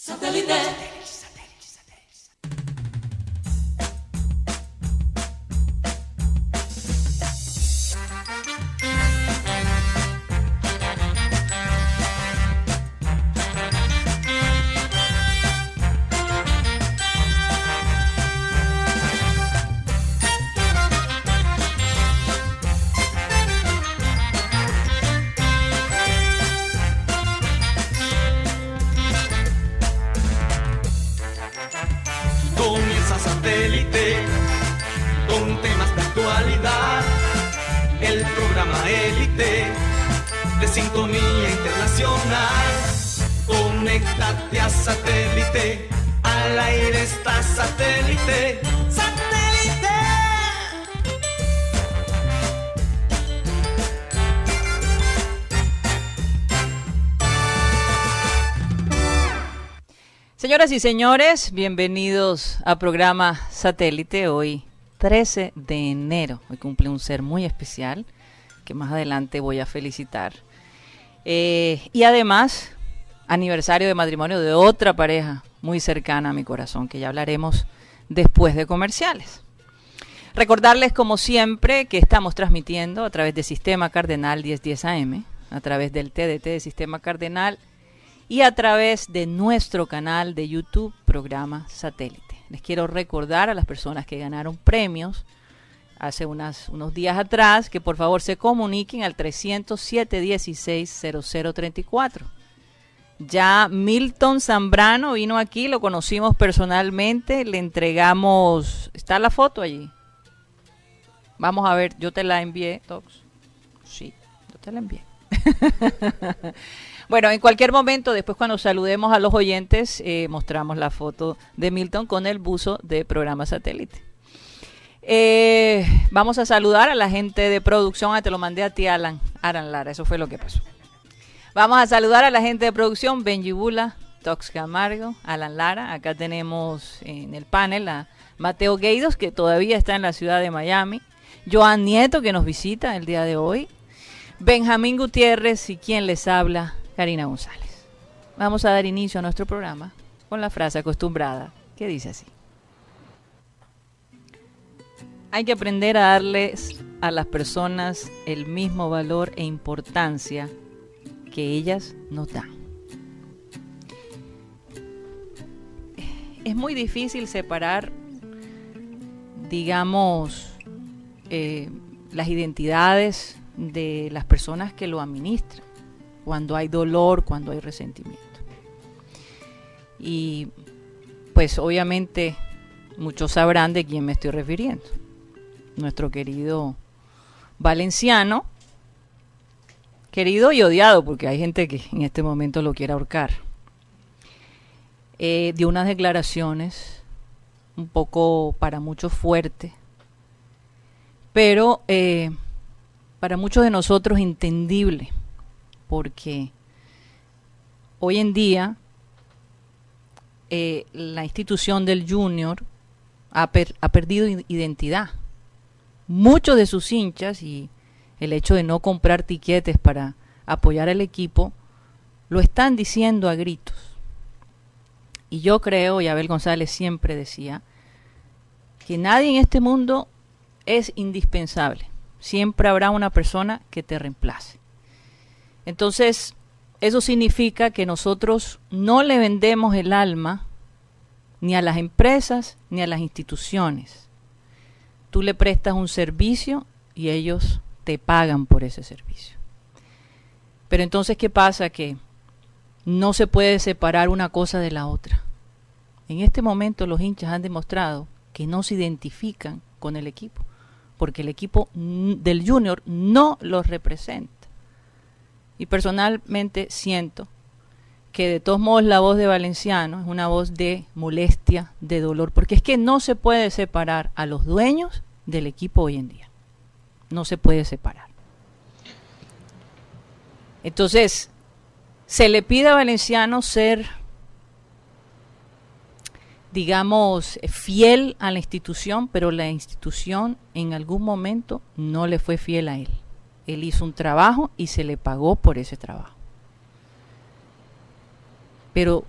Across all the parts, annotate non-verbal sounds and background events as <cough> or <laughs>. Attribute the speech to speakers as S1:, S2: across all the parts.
S1: Satellite. Y señores, bienvenidos a programa Satélite. Hoy 13 de enero. Hoy cumple un ser muy especial que más adelante voy a felicitar. Eh, y además, aniversario de matrimonio de otra pareja muy cercana a mi corazón, que ya hablaremos después de comerciales. Recordarles, como siempre, que estamos transmitiendo a través de Sistema Cardenal 1010 AM, a través del TDT de Sistema Cardenal y a través de nuestro canal de YouTube, programa Satélite. Les quiero recordar a las personas que ganaron premios hace unas, unos días atrás que por favor se comuniquen al 307 16 0034. Ya Milton Zambrano vino aquí, lo conocimos personalmente, le entregamos, está la foto allí. Vamos a ver, yo te la envié, Tox. Sí, yo te la envié. <laughs> bueno, en cualquier momento, después cuando saludemos a los oyentes, eh, mostramos la foto de Milton con el buzo de programa satélite. Eh, vamos a saludar a la gente de producción. Ah, te lo mandé a ti, Alan. Aran Lara, eso fue lo que pasó. Vamos a saludar a la gente de producción, Benji Bula, Tox Camargo, Alan Lara. Acá tenemos en el panel a Mateo Gueidos, que todavía está en la ciudad de Miami. Joan Nieto, que nos visita el día de hoy. Benjamín Gutiérrez y quien les habla, Karina González. Vamos a dar inicio a nuestro programa con la frase acostumbrada que dice así. Hay que aprender a darles a las personas el mismo valor e importancia que ellas nos dan. Es muy difícil separar, digamos, eh, las identidades de las personas que lo administran, cuando hay dolor, cuando hay resentimiento. Y pues obviamente muchos sabrán de quién me estoy refiriendo. Nuestro querido valenciano, querido y odiado, porque hay gente que en este momento lo quiere ahorcar, eh, dio unas declaraciones un poco para muchos fuertes, pero eh, para muchos de nosotros entendible, porque hoy en día eh, la institución del junior ha, ha perdido identidad. Muchos de sus hinchas y el hecho de no comprar tiquetes para apoyar al equipo lo están diciendo a gritos. Y yo creo, y Abel González siempre decía, que nadie en este mundo es indispensable. Siempre habrá una persona que te reemplace. Entonces, eso significa que nosotros no le vendemos el alma ni a las empresas ni a las instituciones. Tú le prestas un servicio y ellos te pagan por ese servicio. Pero entonces, ¿qué pasa? Que no se puede separar una cosa de la otra. En este momento los hinchas han demostrado que no se identifican con el equipo, porque el equipo del junior no los representa. Y personalmente siento que de todos modos la voz de Valenciano es una voz de molestia, de dolor, porque es que no se puede separar a los dueños del equipo hoy en día. No se puede separar. Entonces, se le pide a Valenciano ser, digamos, fiel a la institución, pero la institución en algún momento no le fue fiel a él. Él hizo un trabajo y se le pagó por ese trabajo. Pero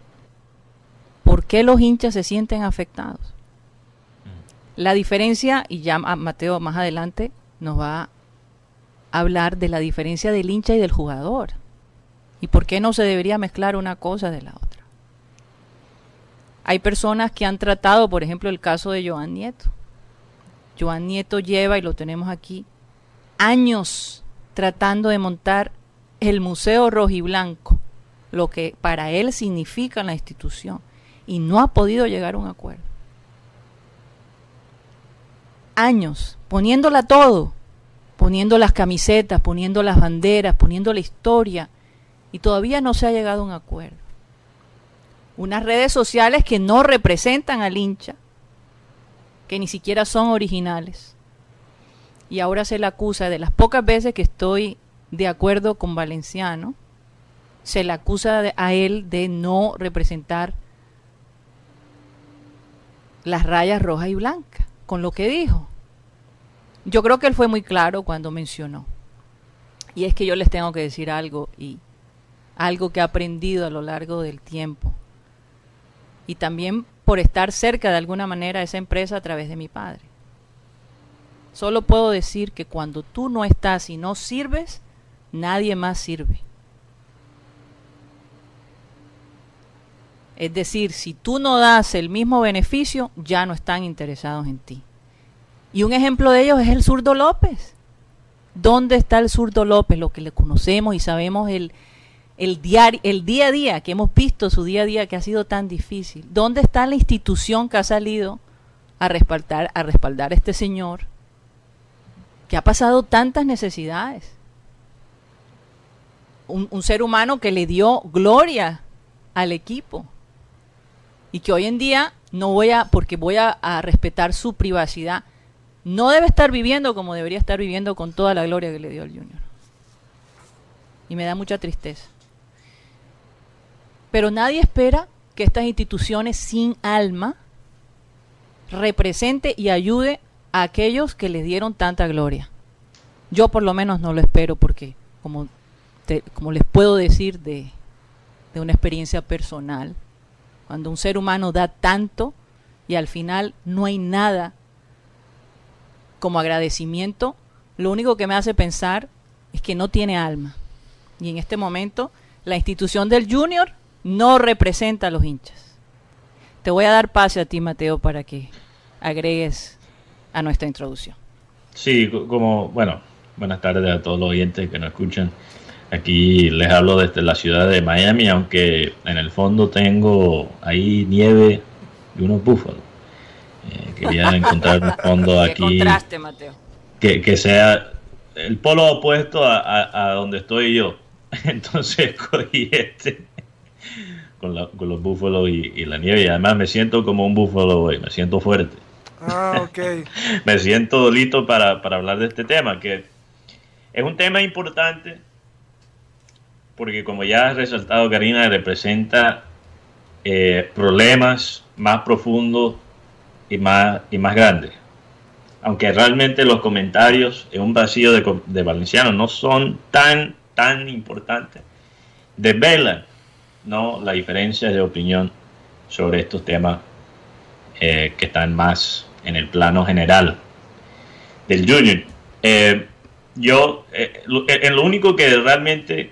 S1: qué los hinchas se sienten afectados. La diferencia, y ya Mateo más adelante nos va a hablar de la diferencia del hincha y del jugador. ¿Y por qué no se debería mezclar una cosa de la otra? Hay personas que han tratado, por ejemplo, el caso de Joan Nieto. Joan Nieto lleva, y lo tenemos aquí, años tratando de montar el Museo Rojiblanco, lo que para él significa la institución, y no ha podido llegar a un acuerdo. Años, poniéndola todo, poniendo las camisetas, poniendo las banderas, poniendo la historia, y todavía no se ha llegado a un acuerdo. Unas redes sociales que no representan al hincha, que ni siquiera son originales. Y ahora se le acusa de las pocas veces que estoy de acuerdo con Valenciano, se le acusa a él de no representar las rayas rojas y blancas, con lo que dijo. Yo creo que él fue muy claro cuando mencionó. Y es que yo les tengo que decir algo y algo que he aprendido a lo largo del tiempo. Y también por estar cerca de alguna manera de esa empresa a través de mi padre. Solo puedo decir que cuando tú no estás y no sirves, nadie más sirve. Es decir, si tú no das el mismo beneficio, ya no están interesados en ti. Y un ejemplo de ellos es el zurdo López. ¿Dónde está el zurdo López? Lo que le conocemos y sabemos el, el, el día a día, que hemos visto su día a día que ha sido tan difícil. ¿Dónde está la institución que ha salido a respaldar a, respaldar a este señor que ha pasado tantas necesidades? Un, ser humano que le dio gloria al equipo y que hoy en día no voy a, porque voy a respetar su privacidad, no debe estar viviendo como debería estar viviendo con toda la gloria que le dio al Junior. Y me da mucha tristeza. Pero nadie espera que estas instituciones sin alma represente y ayude a aquellos que les dieron tanta gloria. Yo por lo menos no lo espero porque, como, como les puedo decir de, de una experiencia personal, cuando un ser humano da tanto y al final no hay nada como agradecimiento, lo único que me hace pensar es que no tiene alma. Y en este momento la institución del junior no representa a los hinchas. Te voy a dar pase a ti, Mateo, para que agregues a nuestra introducción.
S2: Sí, como, bueno, buenas tardes a todos los oyentes que nos escuchan. Aquí les hablo desde la ciudad de Miami, aunque en el fondo tengo ahí nieve y unos búfalos. Eh, quería <laughs> encontrar un fondo aquí. Que, que, sea el polo opuesto a, donde estoy yo. <laughs> Entonces cogí este con, los búfalos y, la nieve. Y además me siento como un búfalo hoy, me siento fuerte. Ah, <laughs> me siento listo para, para hablar de este tema, que es un tema importante porque como ya ha resaltado Karina, representa eh, problemas más profundos y más, y más grande. Aunque realmente los comentarios en un vacío de, de valenciano no son tan, tan importantes, desvelan ¿no? la diferencia de opinión sobre estos temas eh, que están más en el plano general del Junior. Eh, yo, eh, en lo único que realmente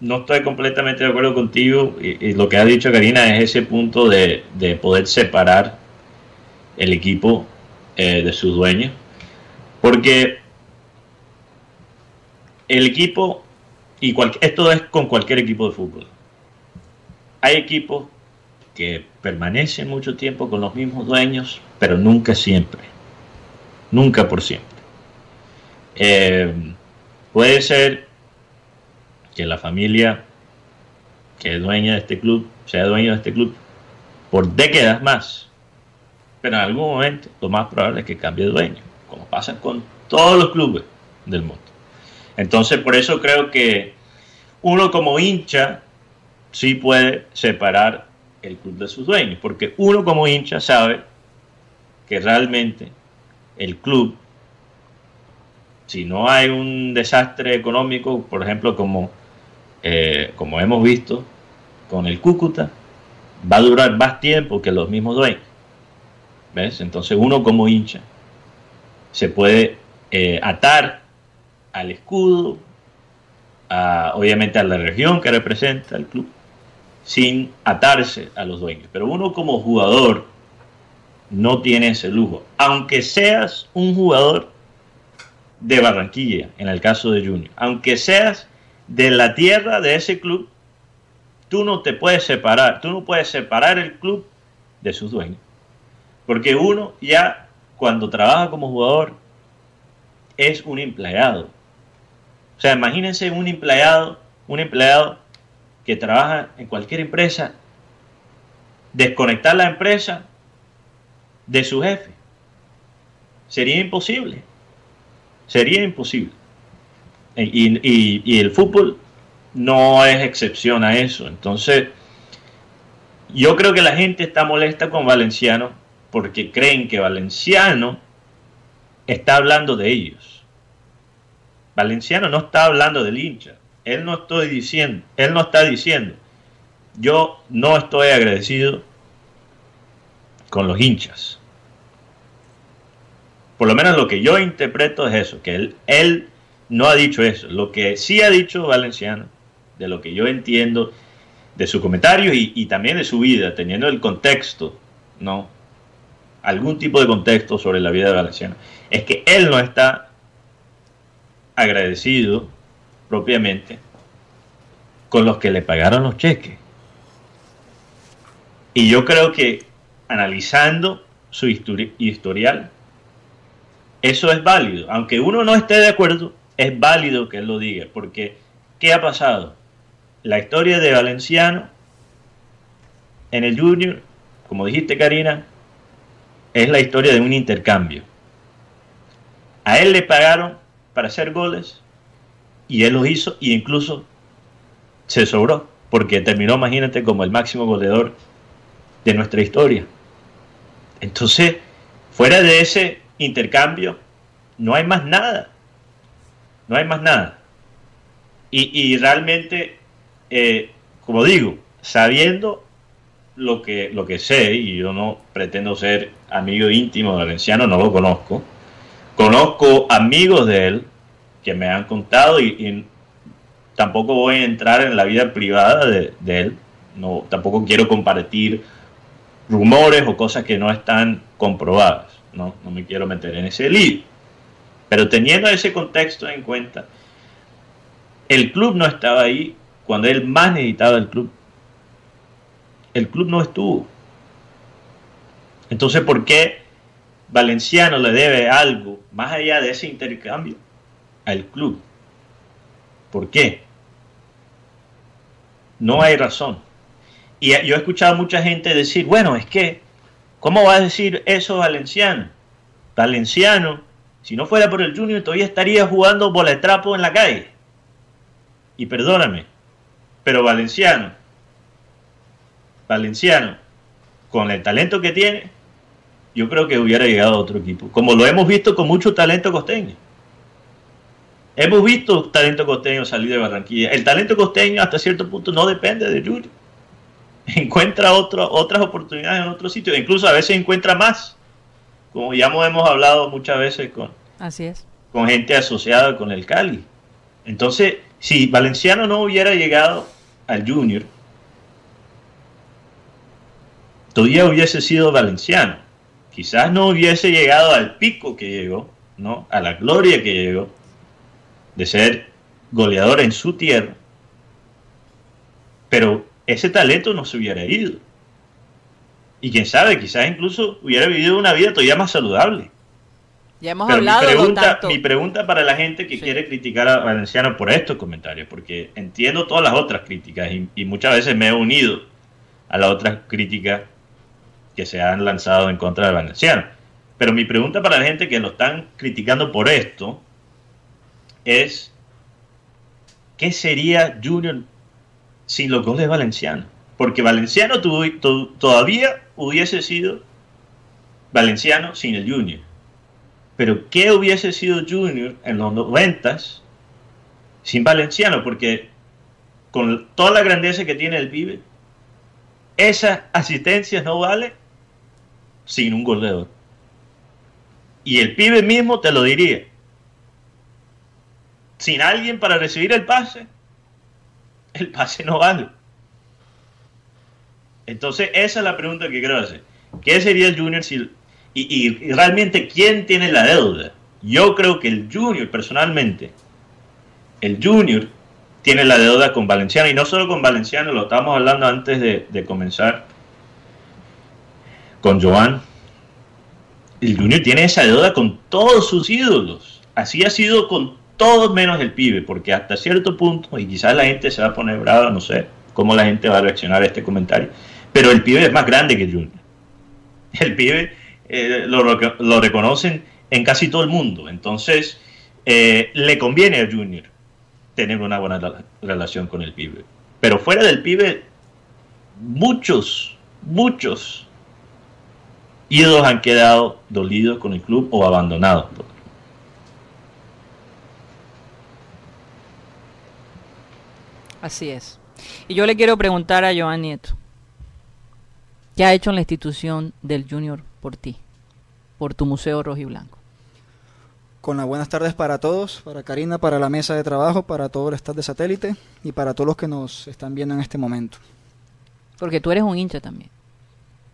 S2: no estoy completamente de acuerdo contigo y, lo que ha dicho Karina es ese punto de, de poder separar el equipo eh, de sus dueños. Porque el equipo, y esto es con cualquier equipo de fútbol, hay equipos que permanecen mucho tiempo con los mismos dueños, pero nunca siempre. Nunca por siempre. Eh, puede ser que la familia que es dueña de este club sea dueño de este club por décadas más pero en algún momento lo más probable es que cambie de dueño, como pasa con todos los clubes del mundo. Entonces, por eso creo que uno como hincha sí puede separar el club de sus dueños, porque uno como hincha sabe que realmente el club, si no hay un desastre económico, por ejemplo, como, eh, como hemos visto con el Cúcuta, va a durar más tiempo que los mismos dueños. ¿Ves? Entonces uno como hincha se puede eh, atar al escudo, obviamente a la región que representa el club, sin atarse a los dueños. Pero uno como jugador no tiene ese lujo, aunque seas un jugador de Barranquilla, en el caso de Junior, aunque seas de la tierra de ese club, tú no te puedes separar, tú no puedes separar el club de sus dueños. Porque uno ya cuando trabaja como jugador es un empleado. O sea, imagínense un empleado, un empleado que trabaja en cualquier empresa, desconectar la empresa de su jefe. Sería imposible. Sería imposible. Y, el fútbol no es excepción a eso. Entonces, yo creo que la gente está molesta con Valenciano porque creen que Valenciano está hablando de ellos. Valenciano no está hablando del hincha. Él no estoy diciendo, él no está diciendo, yo no estoy agradecido con los hinchas. Por lo menos lo que yo interpreto es eso, que él, él no ha dicho eso. Lo que sí ha dicho Valenciano, de lo que yo entiendo de su comentario y, y también de su vida, teniendo el contexto, ¿no? Algún tipo de contexto sobre la vida de Valenciano, es que él no está agradecido propiamente con los que le pagaron los cheques. Y yo creo que analizando su historial, eso es válido. Aunque uno no esté de acuerdo, es válido que él lo diga. Porque, ¿qué ha pasado? La historia de Valenciano en el Junior, como dijiste Karina, es la historia de un intercambio. A él le pagaron para hacer goles y él lo hizo y incluso se sobró porque terminó, imagínate, como el máximo goleador de nuestra historia. Entonces, fuera de ese intercambio, no hay más nada. No hay más nada. Y, realmente, eh, como digo, sabiendo lo que, lo que sé, y yo no pretendo ser amigo íntimo de Valenciano, no lo conozco, conozco amigos de él que me han contado y, tampoco voy a entrar en la vida privada de, él, no, tampoco quiero compartir rumores o cosas que no están comprobadas, no, no me quiero meter en ese lío. Pero teniendo ese contexto en cuenta, el club no estaba ahí cuando él más necesitaba el club. El club no estuvo. Entonces, ¿por qué Valenciano le debe algo más allá de ese intercambio al club. ¿Por qué? No hay razón. Y yo he escuchado a mucha gente decir, bueno, es que, ¿cómo va a decir eso Valenciano? Valenciano, si no fuera por el Junior, todavía estaría jugando boletrapo en la calle. Y perdóname, pero Valenciano, Valenciano, con el talento que tiene, yo creo que hubiera llegado a otro equipo, como lo hemos visto con mucho talento costeño. Hemos visto talento costeño salir de Barranquilla. El talento costeño hasta cierto punto no depende de Yuri. <laughs> Encuentra otras oportunidades en otros sitios, incluso a veces encuentra más, como ya hemos hablado muchas veces con,
S1: Así es.
S2: con gente asociada con el Cali. Entonces, si Valenciano no hubiera llegado al Junior, todavía hubiese sido Valenciano quizás no hubiese llegado al pico que llegó, ¿no? A la gloria que llegó de ser goleador en su tierra. Pero ese talento no se hubiera ido. Y quién sabe, quizás incluso hubiera vivido una vida todavía más saludable.
S1: Ya hemos hablado
S2: mi pregunta, mi pregunta para la gente que quiere criticar a Valenciano por estos comentarios, porque entiendo todas las otras críticas y, y muchas veces me he unido a las otras críticas que se han lanzado en contra de Valenciano. Pero mi pregunta para la gente que lo están criticando por esto es, ¿qué sería Junior sin los goles valencianos? Porque Valenciano todavía hubiese sido Valenciano sin el Junior. Pero ¿qué hubiese sido Junior en los noventas sin Valenciano? Porque con toda la grandeza que tiene el pibe, Esa asistencia no vale sin un goleador. Y el pibe mismo te lo diría. Sin alguien para recibir el pase, el pase no vale. Entonces, esa es la pregunta que quiero hacer. ¿Qué sería el Junior si... Y, realmente, ¿quién tiene la deuda? Yo creo que el Junior, personalmente, el Junior tiene la deuda con Valenciano. Y no solo con Valenciano, lo estábamos hablando antes de, de comenzar con Joan. El Junior tiene esa deuda con todos sus ídolos. Así ha sido con todos menos el pibe, porque hasta cierto punto, y quizás la gente se va a poner brava, no sé cómo la gente va a reaccionar a este comentario, pero el pibe es más grande que Junior. <laughs> El pibe eh, lo, reconocen en casi todo el mundo. Entonces, eh, le conviene a Junior tener una buena relación con el pibe. Pero fuera del pibe, muchos, muchos ídolos han quedado dolidos con el club o abandonados.
S1: Así es. Y yo le quiero preguntar a Joan Nieto. ¿Qué ha hecho en la institución del Junior por ti? Por tu Museo Rojo y Blanco.
S3: Con las buenas tardes para todos, para Karina, para la mesa de trabajo, para todo el staff de satélite y para todos los que nos están viendo en este momento.
S1: Porque tú eres un hincha también.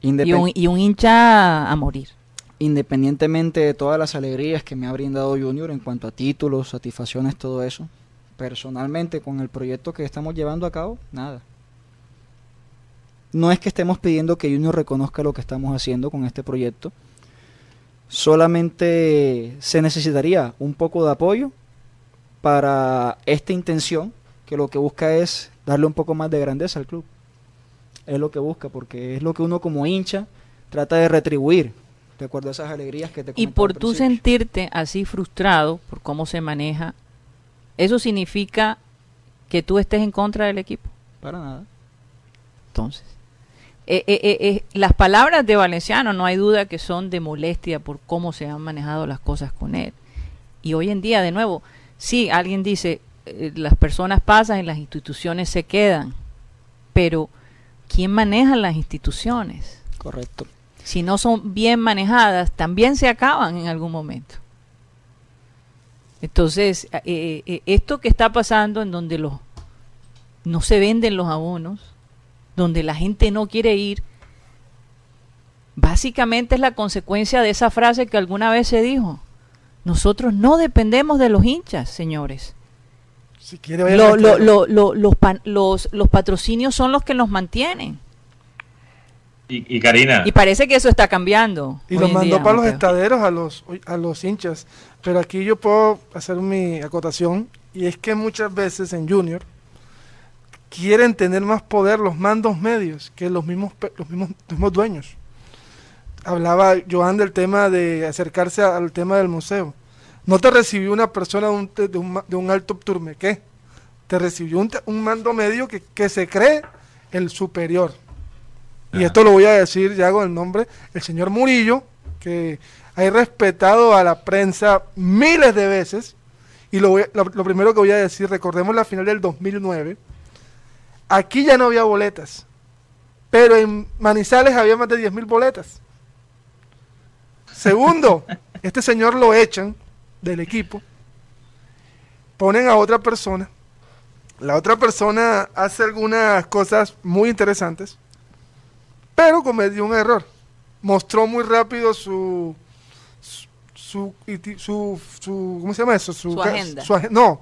S1: y, un, y un hincha a morir.
S3: Independientemente de todas las alegrías que me ha brindado Junior en cuanto a títulos, satisfacciones, todo eso, personalmente con el proyecto que estamos llevando a cabo, nada. No es que estemos pidiendo que Junior reconozca lo que estamos haciendo con este proyecto. Solamente se necesitaría un poco de apoyo para esta intención, que lo que busca es darle un poco más de grandeza al club. Es lo que busca, porque es lo que uno como hincha trata de retribuir, de acuerdo a esas alegrías que te
S1: Y por tú sentirte así frustrado por cómo se maneja, ¿eso significa que tú estés en contra del equipo?
S3: Para nada.
S1: Entonces, eh, eh, eh, las palabras de Valenciano no hay duda que son de molestia por cómo se han manejado las cosas con él. Y hoy en día, de nuevo, sí, alguien dice, las personas pasan y las instituciones se quedan, pero ¿quién maneja las instituciones?
S3: Correcto.
S1: Si no son bien manejadas, también se acaban en algún momento. Entonces, esto que está pasando en donde los no se venden los abonos, donde la gente no quiere ir, básicamente es la consecuencia de esa frase que alguna vez se dijo. Nosotros no dependemos de los hinchas, señores. Si quiere lo, lo, los, los, patrocinios son los que nos mantienen.
S2: Y, Karina.
S1: Y parece que eso está cambiando.
S4: Y lo mandó para los estaderos a los, a los hinchas. Pero aquí yo puedo hacer mi acotación. Y es que muchas veces en Junior quieren tener más poder los mandos medios que los mismos, los mismos, dueños. Hablaba Joan del tema de acercarse al tema del museo. No te recibió una persona de un, de un, de un alto turmequé, te recibió un, mando medio que, que, se cree el superior. Y esto lo voy a decir ya con el nombre, el señor Murillo, que ha respetado a la prensa miles de veces. Y lo, lo, lo primero que voy a decir, recordemos la final del 2009, Aquí ya no había boletas, pero en Manizales había más de 10 mil boletas. Segundo, <laughs> este señor lo echan del equipo, ponen a otra persona, la otra persona hace algunas cosas muy interesantes, pero cometió un error. Mostró muy rápido su su, su, su, ¿cómo se llama eso?
S1: Su, agenda.
S4: no,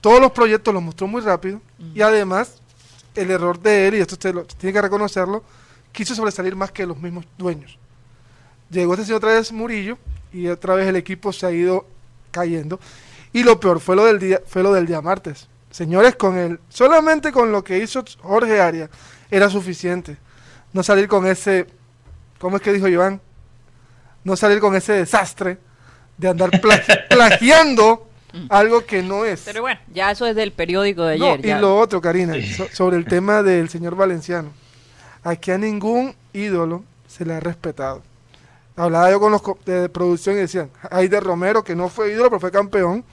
S4: todos los proyectos los mostró muy rápido y además el error de él, y esto usted lo, tiene que reconocerlo, quiso sobresalir más que los mismos dueños. Llegó este señor otra vez Murillo y otra vez el equipo se ha ido cayendo. Y lo peor fue lo del día, fue lo del día martes. Señores, con él, solamente con lo que hizo Jorge Arias era suficiente. No salir con ese, ¿cómo es que dijo Iván? No salir con ese desastre de andar <laughs> plagiando algo que no es.
S1: Pero bueno, ya eso es del periódico de ayer.
S4: y lo otro, Karina, sobre el tema del señor Valenciano. Aquí a ningún ídolo se le ha respetado. Hablaba yo con los de producción y decían, de Romero, que no fue ídolo, pero fue campeón,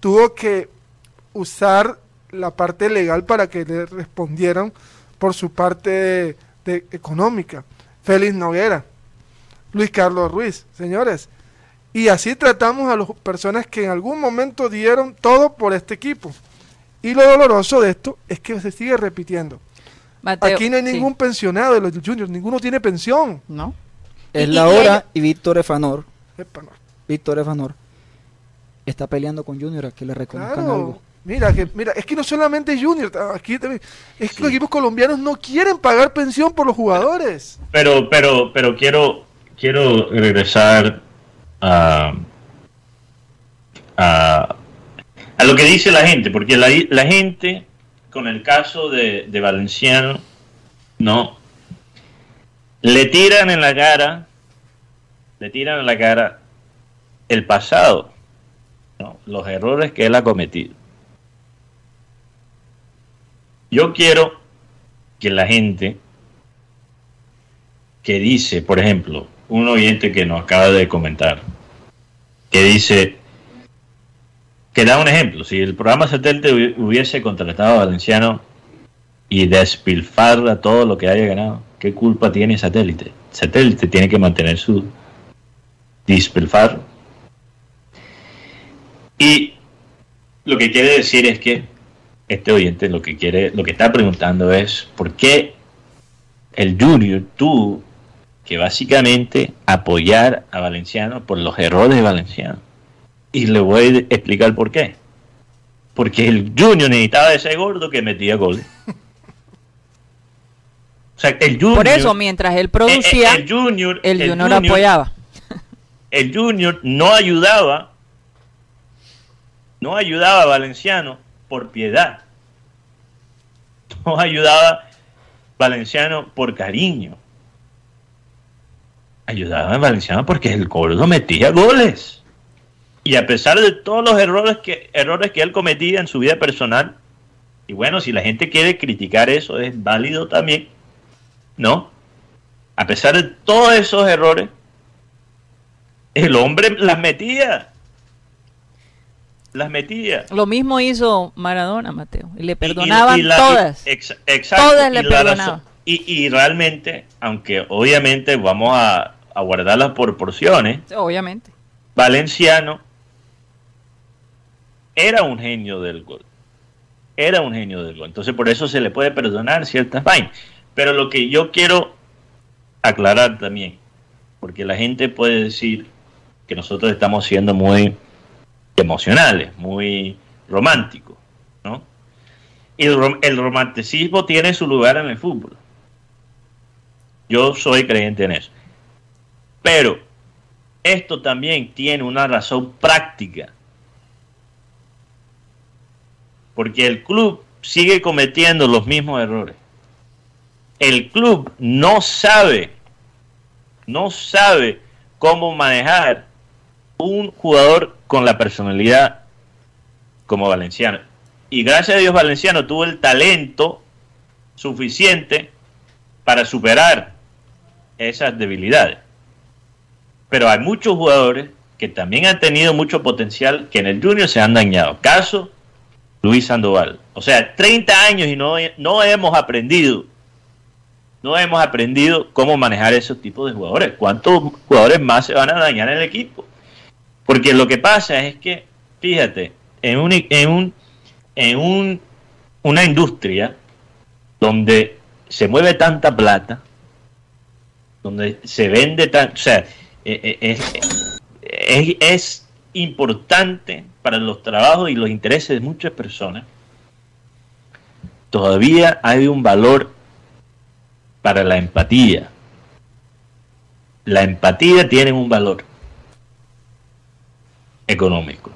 S4: tuvo que usar la parte legal para que le respondieran por su parte de, económica. Félix Noguera, Luis Carlos Ruiz, señores. Y así tratamos a las personas que en algún momento dieron todo por este equipo. Y lo doloroso de esto es que se sigue repitiendo.
S1: Mateo,
S4: Aquí no hay
S1: sí.
S4: ningún pensionado de los juniors, ninguno tiene pensión.
S1: ¿No?
S3: Es la hora y Víctor Efanor. Víctor Efanor, está peleando con Junior a que le reconozcan
S4: Claro.
S3: algo.
S4: Mira, que, mira, es que no solamente Junior, aquí también, es que los equipos colombianos no quieren pagar pensión por los jugadores.
S2: Pero, pero, pero quiero, quiero regresar a, a, a lo que dice la gente, porque la, la gente, con el caso de, de Valenciano, no, le tiran en la cara, le tiran en la cara el pasado, ¿no? los errores que él ha cometido. Yo quiero que la gente que dice, por ejemplo, un oyente que nos acaba de comentar, que dice, que da un ejemplo, si el programa satélite hubi- hubiese contratado a Valenciano y despilfarra todo lo que haya ganado, ¿qué culpa tiene satélite? Satélite tiene que mantener su despilfarro. Y lo que quiere decir es que este oyente lo que quiere, lo que está preguntando es por qué el Junior tuvo que básicamente apoyar a Valenciano por los errores de Valenciano. Y le voy a explicar por qué. Porque el Junior necesitaba de ese gordo que metía goles. O sea, el Junior.
S1: Por eso, mientras él
S2: eh,
S1: producía,
S2: eh, el Junior,
S1: el
S2: el
S1: Junior
S2: Junior-
S1: apoyaba.
S2: el Junior no ayudaba, no ayudaba a Valenciano por piedad, no ayudaba Valenciano por cariño, ayudaba a Valenciano porque el gordo metía goles. Y a pesar de todos los errores que, errores que él cometía en su vida personal, y bueno, si la gente quiere criticar eso, es válido también, ¿no? A pesar de todos esos errores, el hombre las metía. Las metía.
S1: Lo mismo hizo Maradona, Mateo. Y le
S2: y-
S1: perdonaban
S2: y la-
S1: todas.
S2: ex- exacto,
S1: Todas le perdonaban.
S2: Y, y realmente, aunque obviamente vamos a, a guardar las proporciones,
S1: Obviamente.
S2: Valenciano era un genio del gol. Era un genio del gol. Entonces por eso se le puede perdonar ciertas vainas. Pero lo que yo quiero aclarar también, porque la gente puede decir que nosotros estamos siendo muy emocionales, muy románticos, ¿no? El romanticismo tiene su lugar en el fútbol. Yo soy creyente en eso. Pero esto también tiene una razón práctica. Porque el club sigue cometiendo los mismos errores. El club no sabe, no sabe cómo manejar un jugador con la personalidad como Valenciano. Y gracias a Dios Valenciano tuvo el talento suficiente para superar esas debilidades. Pero hay muchos jugadores que también han tenido mucho potencial que en el Junior se han dañado. Caso Luis Sandoval. O sea, 30 años y no, no hemos aprendido, no hemos aprendido cómo manejar esos tipos de jugadores. ¿Cuántos jugadores más se van a dañar en el equipo? Porque lo que pasa es que, fíjate, en un, en un, en un, una industria donde se mueve tanta plata, donde se vende tan, o sea, eh, eh, es, es, es importante para los trabajos y los intereses de muchas personas, todavía hay un valor para la empatía. La empatía tiene un valor económico.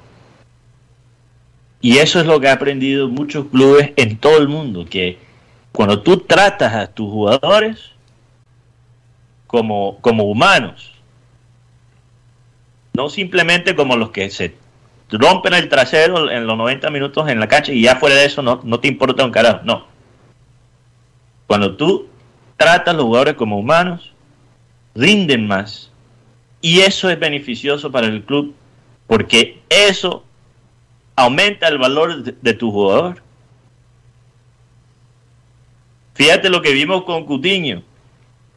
S2: Y eso es lo que ha aprendido muchos clubes en todo el mundo, que cuando tú tratas a tus jugadores como, como humanos, no simplemente como los que se rompen el trasero en los 90 minutos en la cancha y ya fuera de eso no, no te importa un carajo, no. Cuando tú tratas a los jugadores como humanos, rinden más y eso es beneficioso para el club porque eso aumenta el valor de, de tu jugador. Fíjate lo que vimos con Cutiño.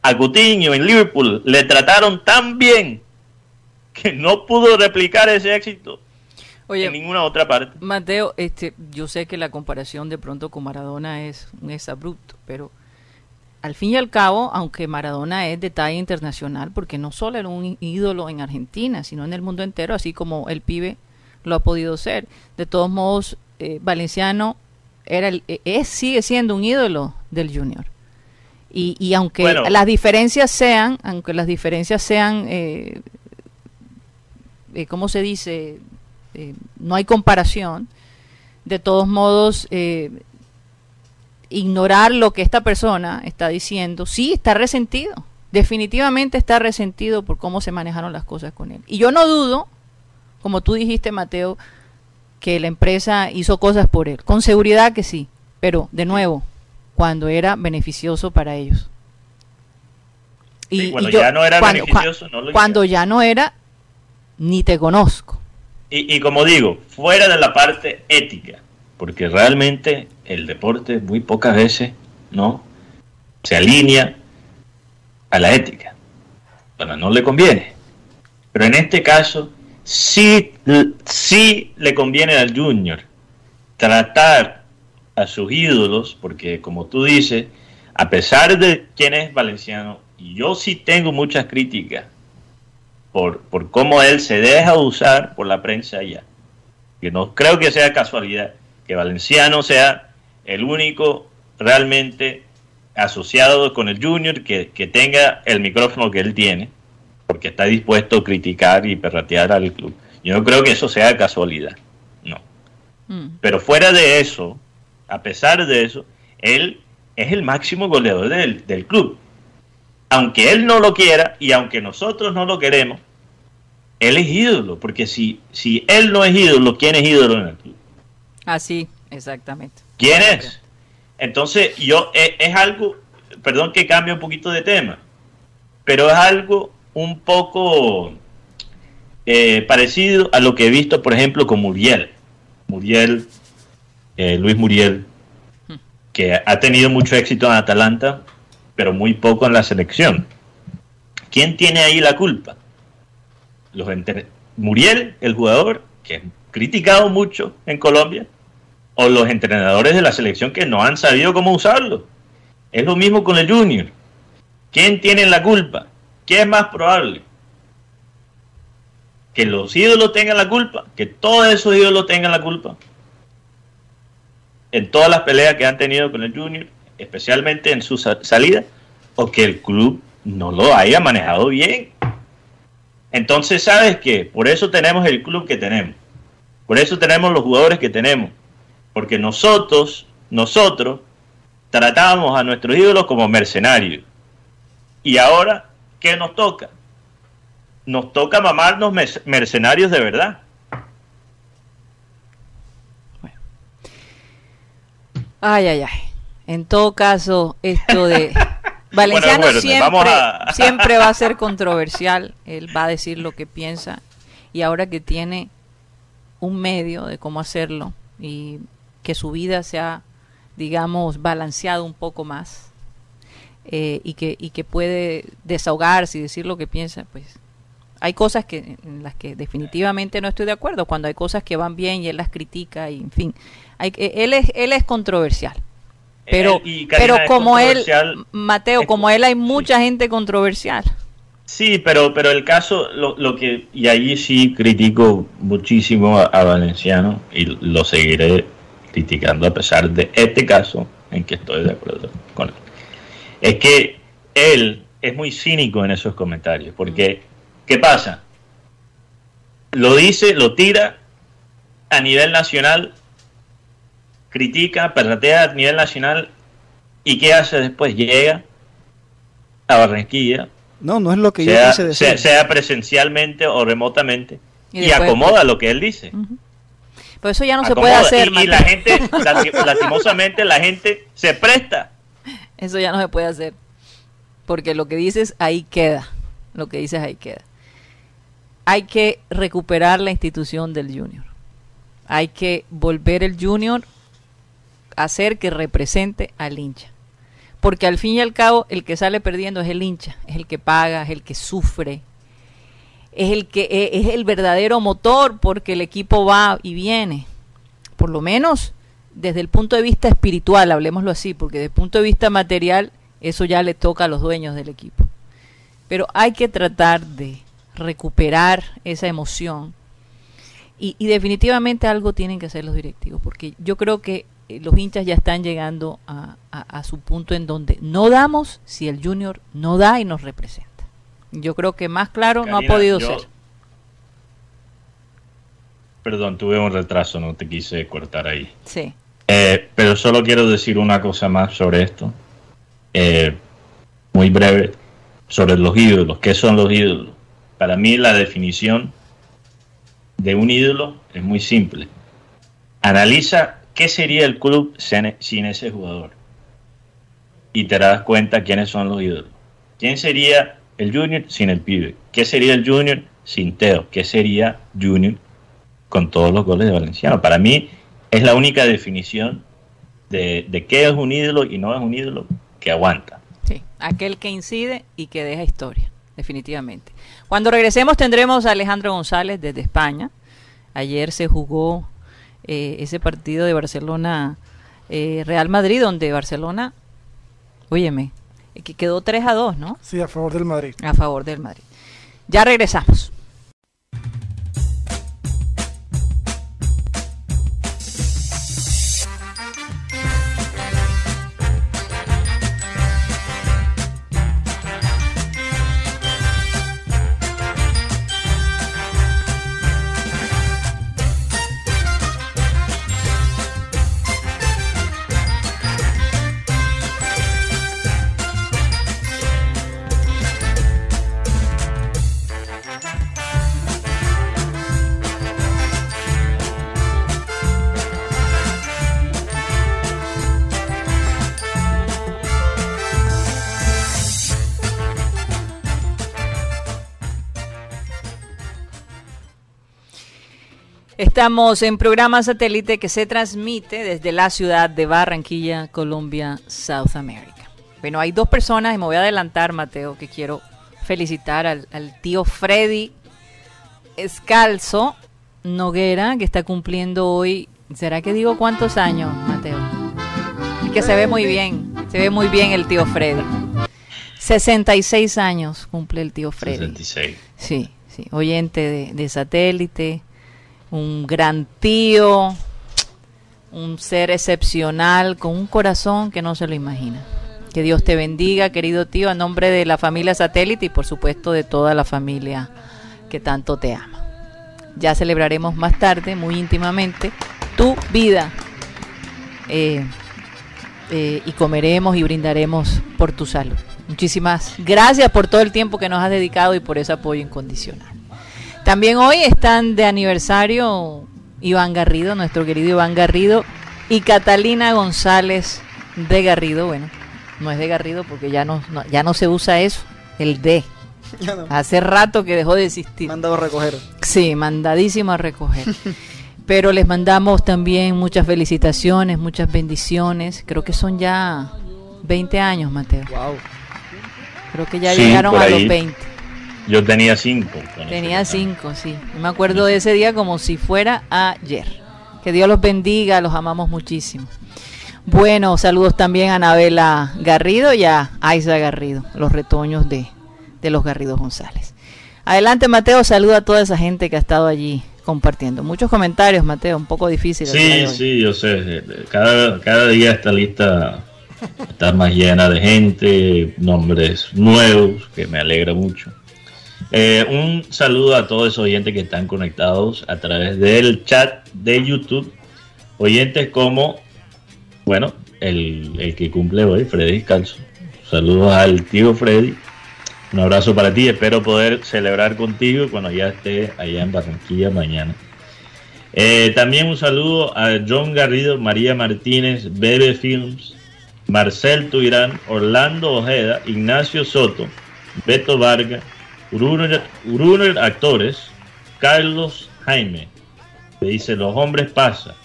S2: a Coutinho en Liverpool le trataron tan bien que no pudo replicar ese éxito
S1: Oye,
S2: en ninguna otra parte.
S1: Mateo, este, yo sé que la comparación de pronto con Maradona es un exabrupto, pero al fin y al cabo, aunque Maradona es de talla internacional, porque no solo era un ídolo en Argentina, sino en el mundo entero, así como el pibe lo ha podido ser. De todos modos, eh, Valenciano era el- eh, es, sigue siendo un ídolo del Junior. Y, y aunque
S2: Bueno.
S1: las diferencias sean, aunque las diferencias sean, eh, eh, ¿cómo se dice? No hay comparación. De todos modos, eh, ignorar lo que esta persona está diciendo, sí, está resentido. Definitivamente está resentido por cómo se manejaron las cosas con él. Y yo no dudo, como tú dijiste, Mateo, que la empresa hizo cosas por él. Con seguridad que sí. Pero, de nuevo, cuando era beneficioso para ellos.
S2: Sí, cuando ya no era
S1: cuando-
S2: beneficioso, no lo
S1: Cuando ya no era, ni te conozco.
S2: Y, y como digo, fuera de la parte ética, porque realmente el deporte muy pocas veces no se alinea a la ética. Bueno, no le conviene. Pero en este caso, sí, sí le conviene al junior tratar a sus ídolos, porque como tú dices, a pesar de quién es Valenciano, yo sí tengo muchas críticas por, por cómo él se deja usar por la prensa allá. Que no creo que sea casualidad que Valenciano sea el único realmente asociado con el Junior que, que tenga el micrófono que él tiene, porque está dispuesto a criticar y perratear al club. Yo no creo que eso sea casualidad, no.
S1: Mm.
S2: Pero fuera de eso, a pesar de eso, él es el máximo goleador del, del club. Aunque él no lo quiera y aunque nosotros no lo queremos, él es ídolo. Porque si, si él no es ídolo, ¿quién es ídolo en el club?
S1: Así, exactamente.
S2: ¿Quién es? Entonces, yo es, es algo, perdón que cambie un poquito de tema, pero es algo un poco eh, parecido a lo que he visto, por ejemplo, con Muriel. Muriel, eh, Luis Muriel, que ha tenido mucho éxito en Atalanta, pero muy poco en la selección. ¿Quién tiene ahí la culpa? Los Muriel, el jugador, que es criticado mucho en Colombia, o los entrenadores de la selección que no han sabido cómo usarlo. Es lo mismo con el Junior. ¿Quién tiene la culpa? ¿Qué es más probable? ¿Que los ídolos tengan la culpa? ¿Que todos esos ídolos tengan la culpa? En todas las peleas que han tenido con el Junior, especialmente en su sa- salida, o que el club no lo haya manejado bien. Entonces, ¿sabes qué? Por eso tenemos el club que tenemos. Por eso tenemos los jugadores que tenemos. Porque nosotros, nosotros, tratábamos a nuestros ídolos como mercenarios. Y ahora, ¿qué nos toca? Nos toca mamarnos mercenarios de verdad.
S1: Ay, ay, ay. En todo caso, esto de <laughs> Valenciano
S2: Bueno, bueno,
S1: siempre,
S2: a-
S1: siempre va a ser controversial. Él va a decir lo que piensa y ahora que tiene un medio de cómo hacerlo y que su vida se ha, digamos, balanceado un poco más eh, y, que, y que puede desahogarse y decir lo que piensa, pues hay cosas que en las que definitivamente no estoy de acuerdo cuando hay cosas que van bien y él las critica y en fin hay, que- él es él es controversial pero
S2: Él Karina
S1: pero
S2: es
S1: como él. Mateo
S2: Es-
S1: como él hay mucha gente controversial
S2: Sí, pero, pero el caso, lo, lo que, y ahí sí critico muchísimo a, a Valenciano y lo seguiré criticando a pesar de este caso en que estoy de acuerdo con él. Es que él es muy cínico en esos comentarios, porque, ¿qué pasa? Lo dice, lo tira a nivel nacional, critica, perratea a nivel nacional, y ¿qué hace después? Llega a Barranquilla,
S3: No, no es lo que yo
S2: sea,
S3: quise decir.
S2: sea, sea presencialmente o remotamente,
S1: Y
S2: y, acomoda lo que él dice.
S1: Pero eso ya no se puede hacer
S2: y, y la gente, lastimosamente, la gente se presta.
S1: Eso ya no se puede hacer. Porque lo que dices ahí queda. Lo que dices ahí queda. Hay que recuperar la institución del junior. Hay que volver el junior a hacer que represente al hincha. porque al fin y al cabo el que sale perdiendo es el hincha, es el que paga, es el que sufre, es el que e, es el verdadero motor porque el equipo va y viene. Por lo menos desde el punto de vista espiritual, hablemoslo así, porque desde el punto de vista material eso ya le toca a los dueños del equipo. Pero hay que tratar de recuperar esa emoción. Y, definitivamente algo tienen que hacer los directivos, porque yo creo que eh, los hinchas ya están llegando a, a, su punto en donde no damos si el junior no da y nos representa. Yo creo que más claro no ha podido ser.
S2: Perdón, tuve un retraso, no te quise cortar ahí.
S1: Sí.
S2: Eh, pero solo quiero decir una cosa más sobre esto. Eh, muy breve. Sobre los ídolos. ¿Qué son los ídolos? Para mí la definición de un ídolo es muy simple. Analiza qué sería el club sin ese jugador. Y te das cuenta quiénes son los ídolos. ¿Quién sería el Junior sin el pibe? ¿Qué sería el Junior sin Teo? ¿Qué sería Junior con todos los goles de Valenciano? Para mí es la única definición de, de qué es un ídolo y no es un ídolo que aguanta.
S1: Sí, aquel que incide y que deja historia, definitivamente. Cuando regresemos tendremos a Alejandro González desde España. Ayer se jugó eh, ese partido de Barcelona eh, Real Madrid, donde Barcelona, óyeme, que quedó 3 a 2, ¿no?
S4: Sí, a favor del Madrid.
S1: A favor del Madrid. Ya regresamos. Estamos en programa satélite que se transmite desde la ciudad de Barranquilla, Colombia, South America. Bueno, hay dos personas, y me voy a adelantar, Mateo, que quiero felicitar al, tío Freddy Escalzo Noguera, que está cumpliendo hoy, ¿será que digo cuántos años, Mateo? que se ve muy bien, se ve muy bien el tío Freddy. 66 años cumple el tío Freddy.
S2: 66.
S1: Sí, sí, oyente de, de satélite un gran tío, un ser excepcional, con un corazón que no se lo imagina. Que Dios te bendiga, querido tío, a nombre de la familia satélite y por supuesto de toda la familia que tanto te ama. Ya celebraremos más tarde, muy íntimamente, tu vida. Eh, eh, y comeremos y brindaremos por tu salud. Muchísimas gracias por todo el tiempo que nos has dedicado y por ese apoyo incondicional. También hoy están de aniversario Iván Garrido, nuestro querido Iván Garrido, y Catalina González de Garrido. Bueno, no es de Garrido porque ya no, ya no se usa eso, el D. Hace rato que dejó de existir.
S3: Mandado a recoger.
S1: Sí, mandadísimo a recoger. Pero les mandamos también muchas felicitaciones, muchas bendiciones. Creo que son ya 20 años, Mateo.
S3: Wow.
S1: Creo que ya llegaron a los 20.
S2: Yo tenía cinco.
S1: Tenía cinco, sí. Me acuerdo de ese día como si fuera ayer. Que Dios los bendiga, los amamos muchísimo. Bueno, saludos también a Anabela Garrido y a Aiza Garrido, los retoños de, de los Garridos González. Adelante, Mateo, saluda a toda esa gente que ha estado allí compartiendo. Muchos comentarios, Mateo, un poco difícil.
S2: Sí, sí, yo sé. Cada, cada día esta lista está más llena de gente, nombres nuevos, que me alegra mucho. Eh, un saludo a todos esos oyentes que están conectados a través del chat de YouTube. Oyentes como, bueno, el, que cumple hoy, Freddy Calzo. Saludos al tío Freddy. Un abrazo para ti. Espero poder celebrar contigo cuando ya esté allá en Barranquilla mañana. Eh, también un saludo a John Garrido, María Martínez, Bebe Films, Marcel Tuirán, Orlando Ojeda, Ignacio Soto, Beto Vargas, Gruner Actores, Carlos Jaime, que dice, los hombres pasan,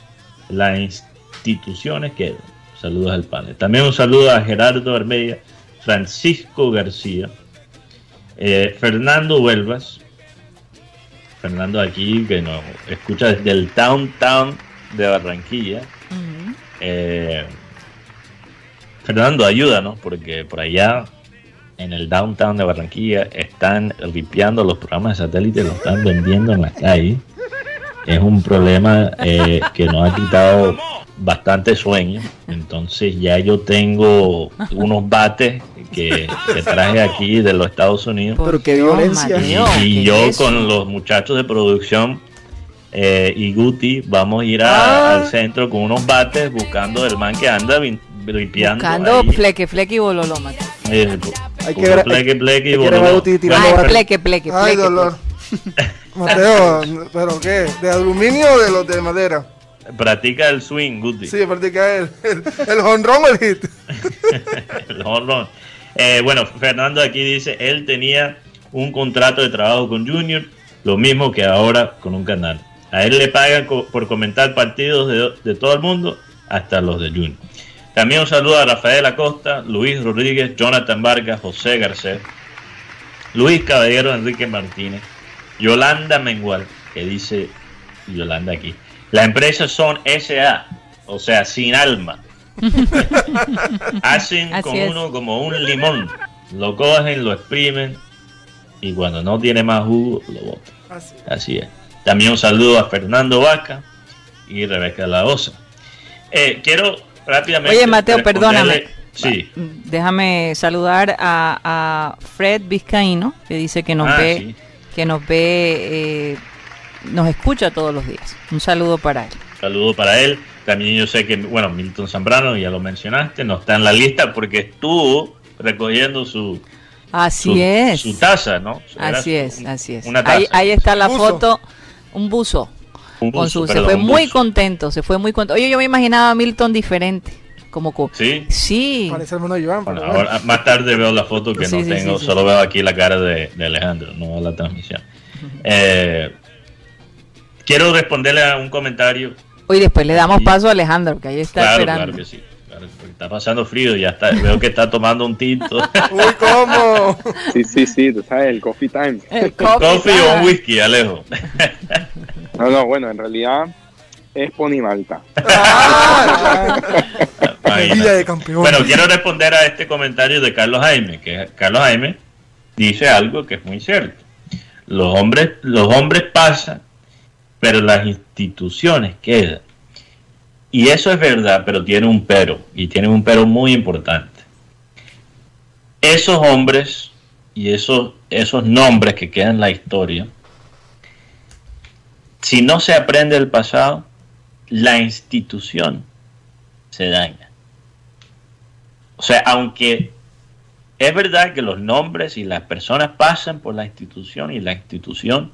S2: las instituciones quedan. Saludos al panel. También un saludo a Gerardo Armedia, Francisco García, eh, Fernando Huelvas, Fernando aquí que nos escucha desde el downtown de Barranquilla.
S1: Ujú.
S2: Eh, Fernando, ayúdanos, porque por allá en el downtown de Barranquilla están limpiando los programas de satélite, los están vendiendo en la calle. Es un problema eh, que nos ha quitado bastante sueño. Entonces ya yo tengo unos bates que, que traje aquí de los Estados Unidos.
S3: Pero qué violencia.
S2: Y
S1: ¿qué
S2: yo
S1: es
S2: con los muchachos de producción eh, y Guti vamos a ir a-
S1: Ah.
S2: al centro con unos bates buscando el man que anda limpiando.
S1: Buscando
S2: ahí.
S1: fleque, fleque y bololó, Mateo.
S2: Eh,
S3: Hay que ver-
S2: pleque, pleque y
S3: hay que ver a
S2: bololó.
S3: Guti tirando
S1: Ah,
S3: barra.
S1: pleque, pleque, pleque.
S4: Ay, dolor. Mateo, ¿pero qué? ¿De aluminio o de los de madera?
S2: Practica el swing, Guti.
S4: Sí, practica el, el, el honrón o el hit. <laughs>
S2: El home run. Eh, bueno, Fernando aquí dice, él tenía un contrato de trabajo con Junior, lo mismo que ahora con un canal. A él le pagan co- por comentar partidos de, de todo el mundo, hasta los de Junior. También un saludo a Rafael Acosta, Luis Rodríguez, Jonathan Vargas, José Garcés, Luis Caballero, Enrique Martínez, Yolanda Mengual, que dice Yolanda aquí. Las empresas son SA, o sea, sin alma. <laughs> Hacen
S1: Así
S2: con
S1: es.
S2: uno como un limón. Lo cogen, lo exprimen y cuando no tiene más jugo, lo botan.
S4: Así.
S2: Así es. También un saludo a Fernando Vaca y Rebeca La Osa. Eh, quiero rápidamente.
S1: Oye, Mateo, perdóname.
S2: Sí.
S1: Déjame saludar a, a Fred Vizcaíno, que dice que nos
S2: Ah,
S1: ve,
S2: sí.
S1: que nos ve, eh, nos escucha todos los días. Un saludo para él.
S2: Saludo para él. También yo sé que, bueno, Milton Zambrano, ya lo mencionaste, no está en la lista porque estuvo recogiendo su,
S1: Así
S2: su,
S1: es.
S2: su taza, ¿no? Era
S1: Así es, así es.
S2: Una taza.
S1: Ahí, ahí está la
S4: Buzo.
S1: foto, un buzo.
S2: Un
S1: Con
S2: buzo,
S1: su, se fue muy contento, se fue muy contento. Oye, yo me imaginaba a Milton diferente, como co-
S2: Sí.
S1: sí,
S4: Parece Iván,
S2: Bueno,
S4: bueno.
S2: ahora, más tarde veo la foto que
S1: Sí,
S2: no
S1: sí,
S2: tengo,
S1: sí, sí,
S2: solo
S1: sí.
S2: veo aquí la cara de, de Alejandro, no la transmisión. Eh, quiero responderle a un comentario.
S1: Hoy después le damos paso a Alejandro, que ahí está
S2: Claro,
S1: esperando.
S2: claro que sí. claro, porque está pasando frío, ya está, veo que está tomando un tinto. <laughs>
S4: Uy, ¿cómo?
S5: Sí, sí, sí, tú sabes, el coffee time.
S1: El
S2: Coffee o un
S1: time.
S2: whisky, Alejo. <laughs>
S5: No, no, bueno, en realidad es Pony Malta. <laughs>
S4: Ah, de campeón.
S2: Bueno, quiero responder a este comentario de Carlos Jaime, que Carlos Jaime dice algo que es muy cierto. Los hombres, los hombres pasan, pero las instituciones quedan. Y eso es verdad, pero tiene un pero, y tiene un pero muy importante. Esos hombres y esos, esos nombres que quedan en la historia, si no se aprende el pasado, la institución se daña. O sea, aunque es verdad que los nombres y las personas pasan por la institución y la institución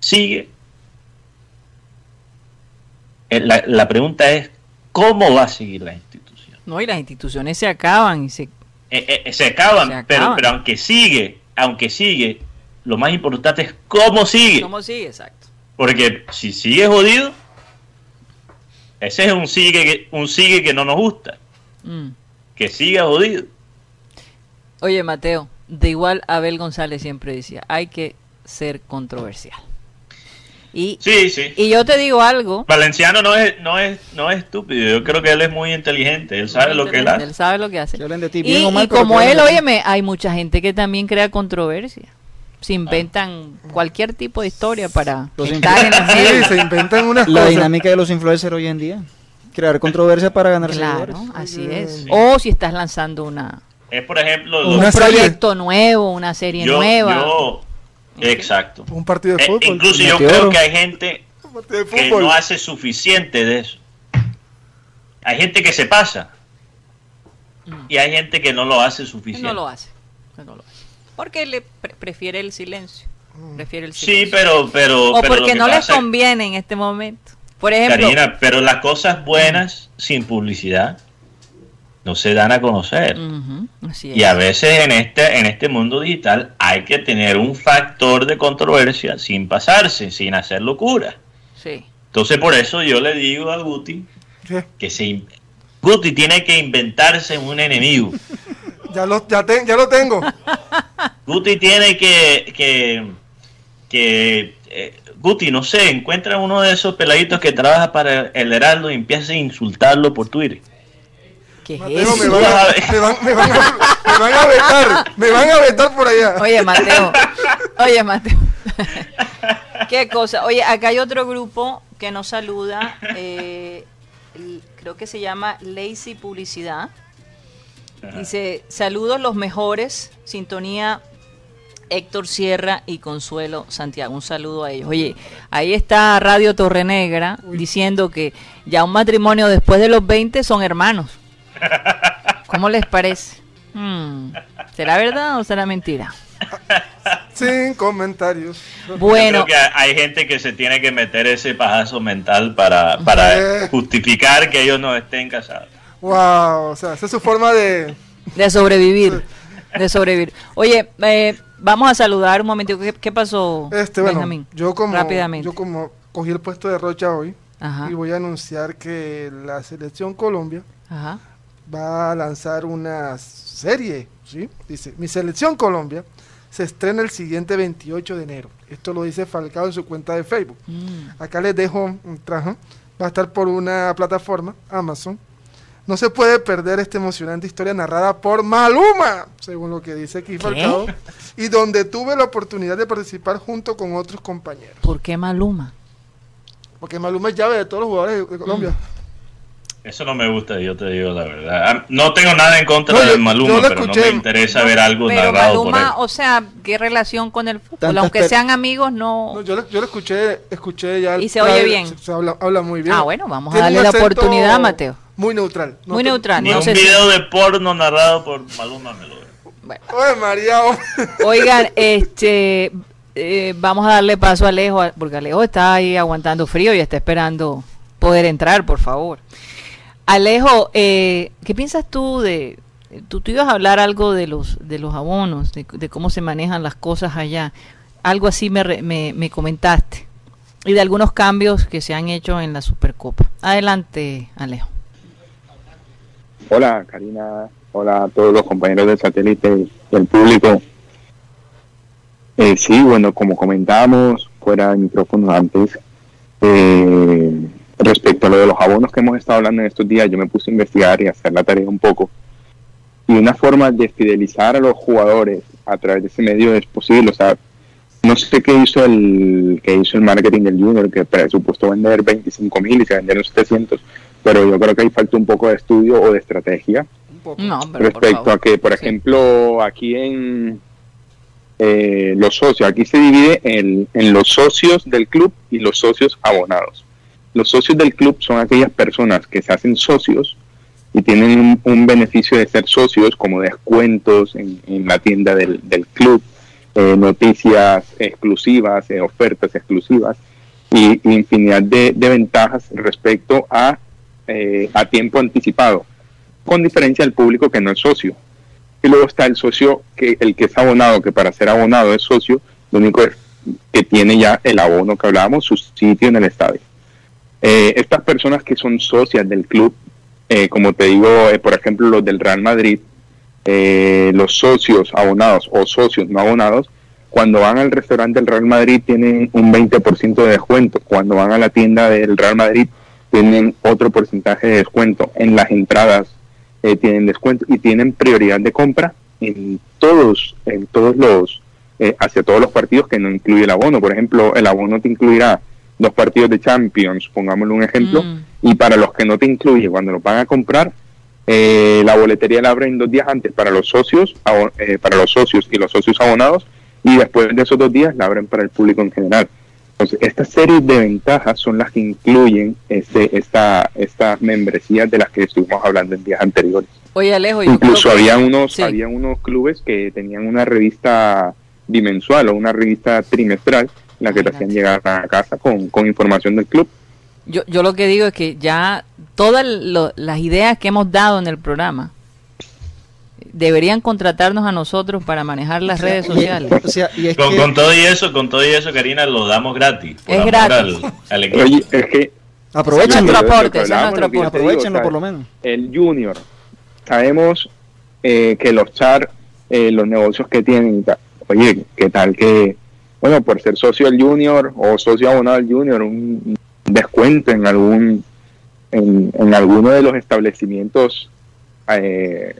S2: sigue, eh, la, la pregunta es, ¿cómo va a seguir la institución?
S1: No, y las instituciones se acaban y se...
S2: Eh, eh, se, acaban,
S1: Se
S2: pero,
S1: acaban.
S2: pero aunque sigue, aunque sigue, lo más importante es cómo sigue.
S1: ¿Cómo sigue? Exacto.
S2: Porque si sigue jodido, ese es un sigue que, un sigue que no nos gusta,
S1: Mm.
S2: que siga jodido.
S1: Oye, Mateo, de igual Abel González siempre decía, hay que ser controversial. Y,
S2: Sí, sí.
S1: y yo te digo algo.
S2: Valenciano no es, no es, no es estúpido. Yo creo que él es muy inteligente. Él sabe lo que él hace.
S1: Él sabe lo que hace.
S3: Que hablen de ti,
S1: Y,
S3: bien o mal,
S1: y como él, óyeme, hay mucha gente que también crea controversia. Se inventan cualquier tipo de historia para
S3: Los
S1: estar en el <laughs>
S4: Sí,
S1: medio.
S4: se inventan unas
S3: La
S4: cosas.
S3: dinámica de los influencers hoy en día. Crear controversia para ganar
S1: Claro,
S3: seguidores.
S1: así es.
S2: Sí.
S1: O si estás lanzando una,
S2: Es, por ejemplo,
S1: un
S4: serie.
S1: proyecto nuevo, una serie
S2: yo,
S1: nueva.
S2: yo- exacto.
S4: Un partido de
S2: Eh,
S4: fútbol.
S2: incluso yo creo que hay gente que no hace suficiente de eso. Hay gente que se pasa y hay gente que no lo hace suficiente.
S1: no lo hace. no lo hace. Porque le pre- prefiere el silencio. Prefiere el
S2: Sí, pero, pero,
S1: o
S2: pero
S1: porque
S2: que
S1: no les conviene en este momento. Por ejemplo,
S2: Karina, pero las cosas buenas sin publicidad no se dan a conocer.
S1: Ujú, así es.
S2: Y a veces en este, en este mundo digital hay que tener un factor de controversia sin pasarse, sin hacer locura.
S1: Sí.
S2: Entonces por eso yo le digo a Guti
S4: ¿Qué?
S2: que se, Guti tiene que inventarse un enemigo.
S4: Ya lo, ya, te- ya lo tengo. <laughs>
S2: Guti tiene que, que, que eh, Guti, no sé, encuentra uno de esos peladitos que trabaja para el Heraldo y empieza a insultarlo por Twitter.
S1: ¿Qué es
S4: Mateo,
S1: eso?
S4: me van, a, me, van, me van a- me van a vetar. Me van a vetar por allá.
S1: Oye, Mateo. <laughs> Oye, Mateo. <laughs> Qué cosa. Oye, acá hay otro grupo que nos saluda. eh, creo que se llama Lazy Publicidad. Dice, saludos los mejores. Sintonía Héctor Sierra y Consuelo Santiago. Un saludo a ellos. Oye, ahí está Radio Torrenegra diciendo que ya un matrimonio después de los 20 son hermanos. ¿Cómo les parece? Hmm, ¿Será verdad o será mentira?
S4: Sin comentarios. <laughs>
S1: Bueno,
S2: Yo creo que hay gente que se tiene que meter ese pajazo mental para, para
S4: Eh.
S2: justificar que ellos no estén casados.
S4: Wow, o sea, esa es su forma de...
S1: de sobrevivir. De sobrevivir. Oye, eh, vamos a saludar un momentito. ¿Qué, qué pasó,
S4: Este, bueno,
S1: Benjamín?
S4: yo como,
S1: Rápidamente.
S4: yo como cogí el puesto de Rocha hoy
S1: Ajá,
S4: y voy a anunciar que la selección Colombia
S1: ajá.
S4: va a lanzar una serie, ¿sí? Dice, mi selección Colombia se estrena el siguiente 28 de enero. Esto lo dice Falcao en su cuenta de Facebook.
S1: Mm.
S4: Acá les dejo un traje. Va a estar por una plataforma, Amazon. No se puede perder esta emocionante historia narrada por Maluma, según lo que dice aquí Falcao, y donde tuve la oportunidad de participar junto con otros compañeros.
S1: ¿Por qué Maluma?
S4: Porque Maluma es llave de todos los jugadores de, Colombia.
S2: Eso no me gusta, yo te digo la verdad. Ah, No tengo nada en contra
S4: No,
S2: de Maluma,
S4: lo
S2: pero
S4: escuché.
S2: no me interesa ver algo
S1: Pero
S2: narrado por él.
S1: Maluma, o sea, ¿qué relación con el fútbol?
S3: Tantas
S1: Aunque sean amigos, no...
S4: No, yo, le, yo le escuché, escuché ya.
S1: ¿Y se oye bien?
S4: Se, se habla, habla muy bien.
S1: Ah, bueno, vamos a darle la
S4: acento
S1: oportunidad, Mateo.
S4: Muy neutral. No
S1: Muy
S4: te-
S1: neutral,
S2: Ni
S1: no
S2: un
S1: sé si-
S2: video de porno narrado por Maluma me lo veo.
S1: Bueno.
S4: Oye, María, hombre. <laughs>
S1: Oigan, este, eh, vamos a darle paso a Alejo, porque Alejo está ahí aguantando frío y está esperando poder entrar, por favor. Alejo, eh, ¿qué piensas tú de, tú, tú ibas a hablar algo de los, de los abonos, de, de cómo se manejan las cosas allá? Algo así me, re- me, me comentaste. Y de algunos cambios que se han hecho en la Supercopa. Adelante, Alejo.
S5: Hola Karina, hola a todos los compañeros del satélite y el público. Eh, sí, bueno, como comentábamos fuera de micrófono antes, eh, respecto a lo de los abonos que hemos estado hablando en estos días, yo me puse a investigar y a hacer la tarea un poco. Y una forma de fidelizar a los jugadores a través de ese medio es posible. O sea, no sé qué hizo el que hizo el marketing del Junior, que presupuestó vender 25 mil y se vendieron 700, pero yo creo que ahí falta un poco de estudio o de estrategia
S3: Un poco.
S1: No, pero
S5: respecto a que, por
S1: Sí.
S5: ejemplo, aquí en eh, los socios, aquí se divide en, en los socios del club y los socios abonados. Los socios del club son aquellas personas que se hacen socios y tienen un, un beneficio de ser socios como descuentos en, en la tienda del, del club, eh, noticias exclusivas, eh, ofertas exclusivas y, y infinidad de, de ventajas respecto a, eh, a tiempo anticipado con diferencia del público que no es socio. Y luego está el socio, que el que es abonado, que para ser abonado es socio, lo único es que tiene ya el abono que hablábamos, su sitio en el estadio. Eh, estas personas que son socias del club, eh, como te digo, eh, por ejemplo, los del Real Madrid, los socios abonados o socios no abonados, cuando van al restaurante del Real Madrid tienen un 20% de descuento, cuando van a la tienda del Real Madrid tienen otro porcentaje de descuento, en las entradas eh, tienen descuento y tienen prioridad de compra en todos, en todos los, eh, hacia todos los partidos que no incluye el abono. Por ejemplo, el abono te incluirá dos partidos de Champions, pongámosle un ejemplo,
S1: Mm.
S5: y para los que no te incluye, cuando lo van a comprar, eh, la boletería la abren dos días antes para los socios, eh, para los socios y los socios abonados, y después de esos dos días la abren para el público en general. Entonces, estas series de ventajas son las que incluyen este, esta, estas membresías de las que estuvimos hablando en días anteriores.
S1: Oye, Alejo, yo
S5: Incluso
S1: creo que-
S5: había unos,
S1: Sí.
S5: había unos clubes que tenían una revista bimensual o una revista trimestral en la que te hacían llegar a casa con, con información del club.
S1: Yo, yo lo que digo es que ya todas lo- las ideas que hemos dado en el programa deberían contratarnos a nosotros para manejar las redes sociales.
S3: O sea, y es
S2: Con,
S3: que
S2: con todo y eso, con todo y eso, Karina, lo damos gratis. por
S1: Es gratis.
S2: Al, al equipo.
S5: Oye, es que
S3: Aprovechenlo.
S1: nuestro aporte,
S3: Aprovechenlo por lo menos.
S5: el junior. Sabemos eh, que los char, eh, los negocios que tienen, y tal. oye, ¿qué tal que, bueno, por ser socio del junior o socio abonado del junior, un descuento en algún, en, en alguno de los establecimientos eh,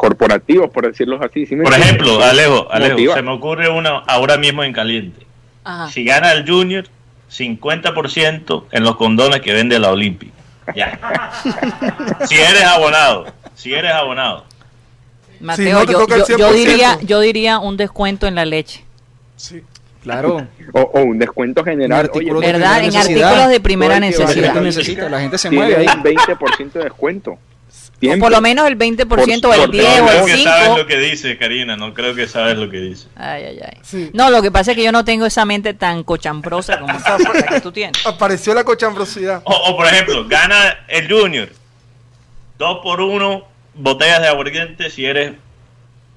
S5: corporativos, por decirlo así? ¿sí me
S2: Por ejemplo, Alejo, Alejo,
S5: Motiva.
S2: se me ocurre una ahora mismo en caliente.
S1: Ajá.
S2: Si gana el Junior, 50% en los condones que vende la Olímpica. Ya. <laughs> si eres abonado, si eres abonado.
S1: Mateo,
S4: no
S1: yo, yo- yo
S4: 100%.
S1: diría, yo diría un descuento en la leche.
S4: Sí.
S3: Claro. <laughs>
S5: O, o un descuento general.
S3: En artículos
S5: Oye,
S3: de
S1: ¿Verdad? En
S3: primera necesidad.
S1: artículos de primera
S3: La
S1: necesidad.
S3: gente
S5: Olímpica.
S3: necesita, la gente se mueve
S5: un 20% de descuento.
S1: O por lo menos el 20% o
S5: Por-
S1: el
S5: por-
S1: 10
S2: no
S1: o
S2: creo
S1: el
S2: que sabes
S1: 5.
S2: lo que dice, Karina. No creo que sabes lo que dice.
S1: Ay, ay, ay.
S4: Sí.
S1: No, lo que pasa es que yo no tengo esa mente tan cochambrosa como <laughs> la que tú tienes.
S4: Apareció la cochambrosidad.
S2: O, o, por ejemplo, gana el Junior. Dos por uno botellas de aguardiente si eres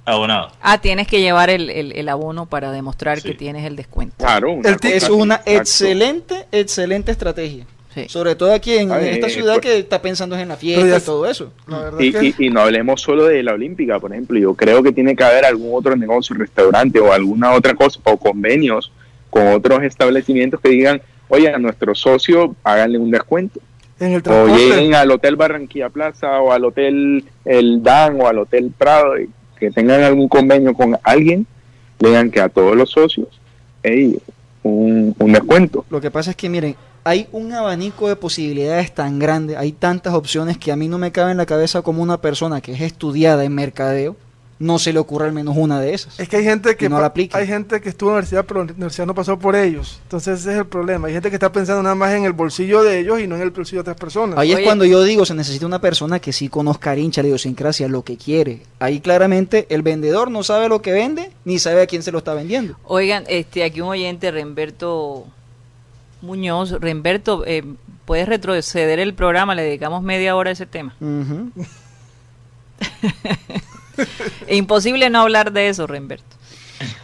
S2: abonado.
S1: Ah, tienes que llevar el, el- el abono para demostrar
S2: Sí.
S1: que tienes el descuento.
S5: Claro, una
S4: El
S3: Es una excelente, excelente estrategia.
S1: Sí.
S3: Sobre todo aquí en esta ciudad
S5: pues-
S3: que está pensando en la fiesta y todo eso.
S4: La
S5: Y,
S4: que
S5: y- y no hablemos solo de la Olímpica, por ejemplo. Yo creo que tiene que haber algún otro negocio, restaurante o alguna otra cosa, o convenios con otros establecimientos que digan, oye, a nuestro socio háganle un descuento.
S4: en el
S5: O lleguen al Hotel Barranquilla Plaza o al Hotel El Dan o al Hotel Prado y que tengan algún convenio con alguien, le digan que a todos los socios, hey, un, un descuento.
S3: Lo que pasa es que, miren, hay un abanico de posibilidades tan grande, hay tantas opciones que a mí no me cabe en la cabeza como una persona que es estudiada en mercadeo, no se le ocurre al menos una de esas.
S4: Es que hay gente que
S3: no la aplica.
S4: hay gente que estuvo en la universidad, pero la universidad no pasó por ellos. Entonces ese es el problema. Hay gente que está pensando nada más en el bolsillo de ellos y no en el bolsillo de otras personas.
S3: Ahí es cuando yo digo, se necesita una persona que sí conozca hincha la idiosincrasia, lo que quiere. Ahí claramente el vendedor no sabe lo que vende, ni sabe a quién se lo está vendiendo.
S1: Oigan, este, aquí un oyente, Remberto Muñoz. Remberto, eh, ¿puedes retroceder el programa? Le dedicamos media hora a ese tema. <laughs> Imposible no hablar de eso, Remberto. <laughs>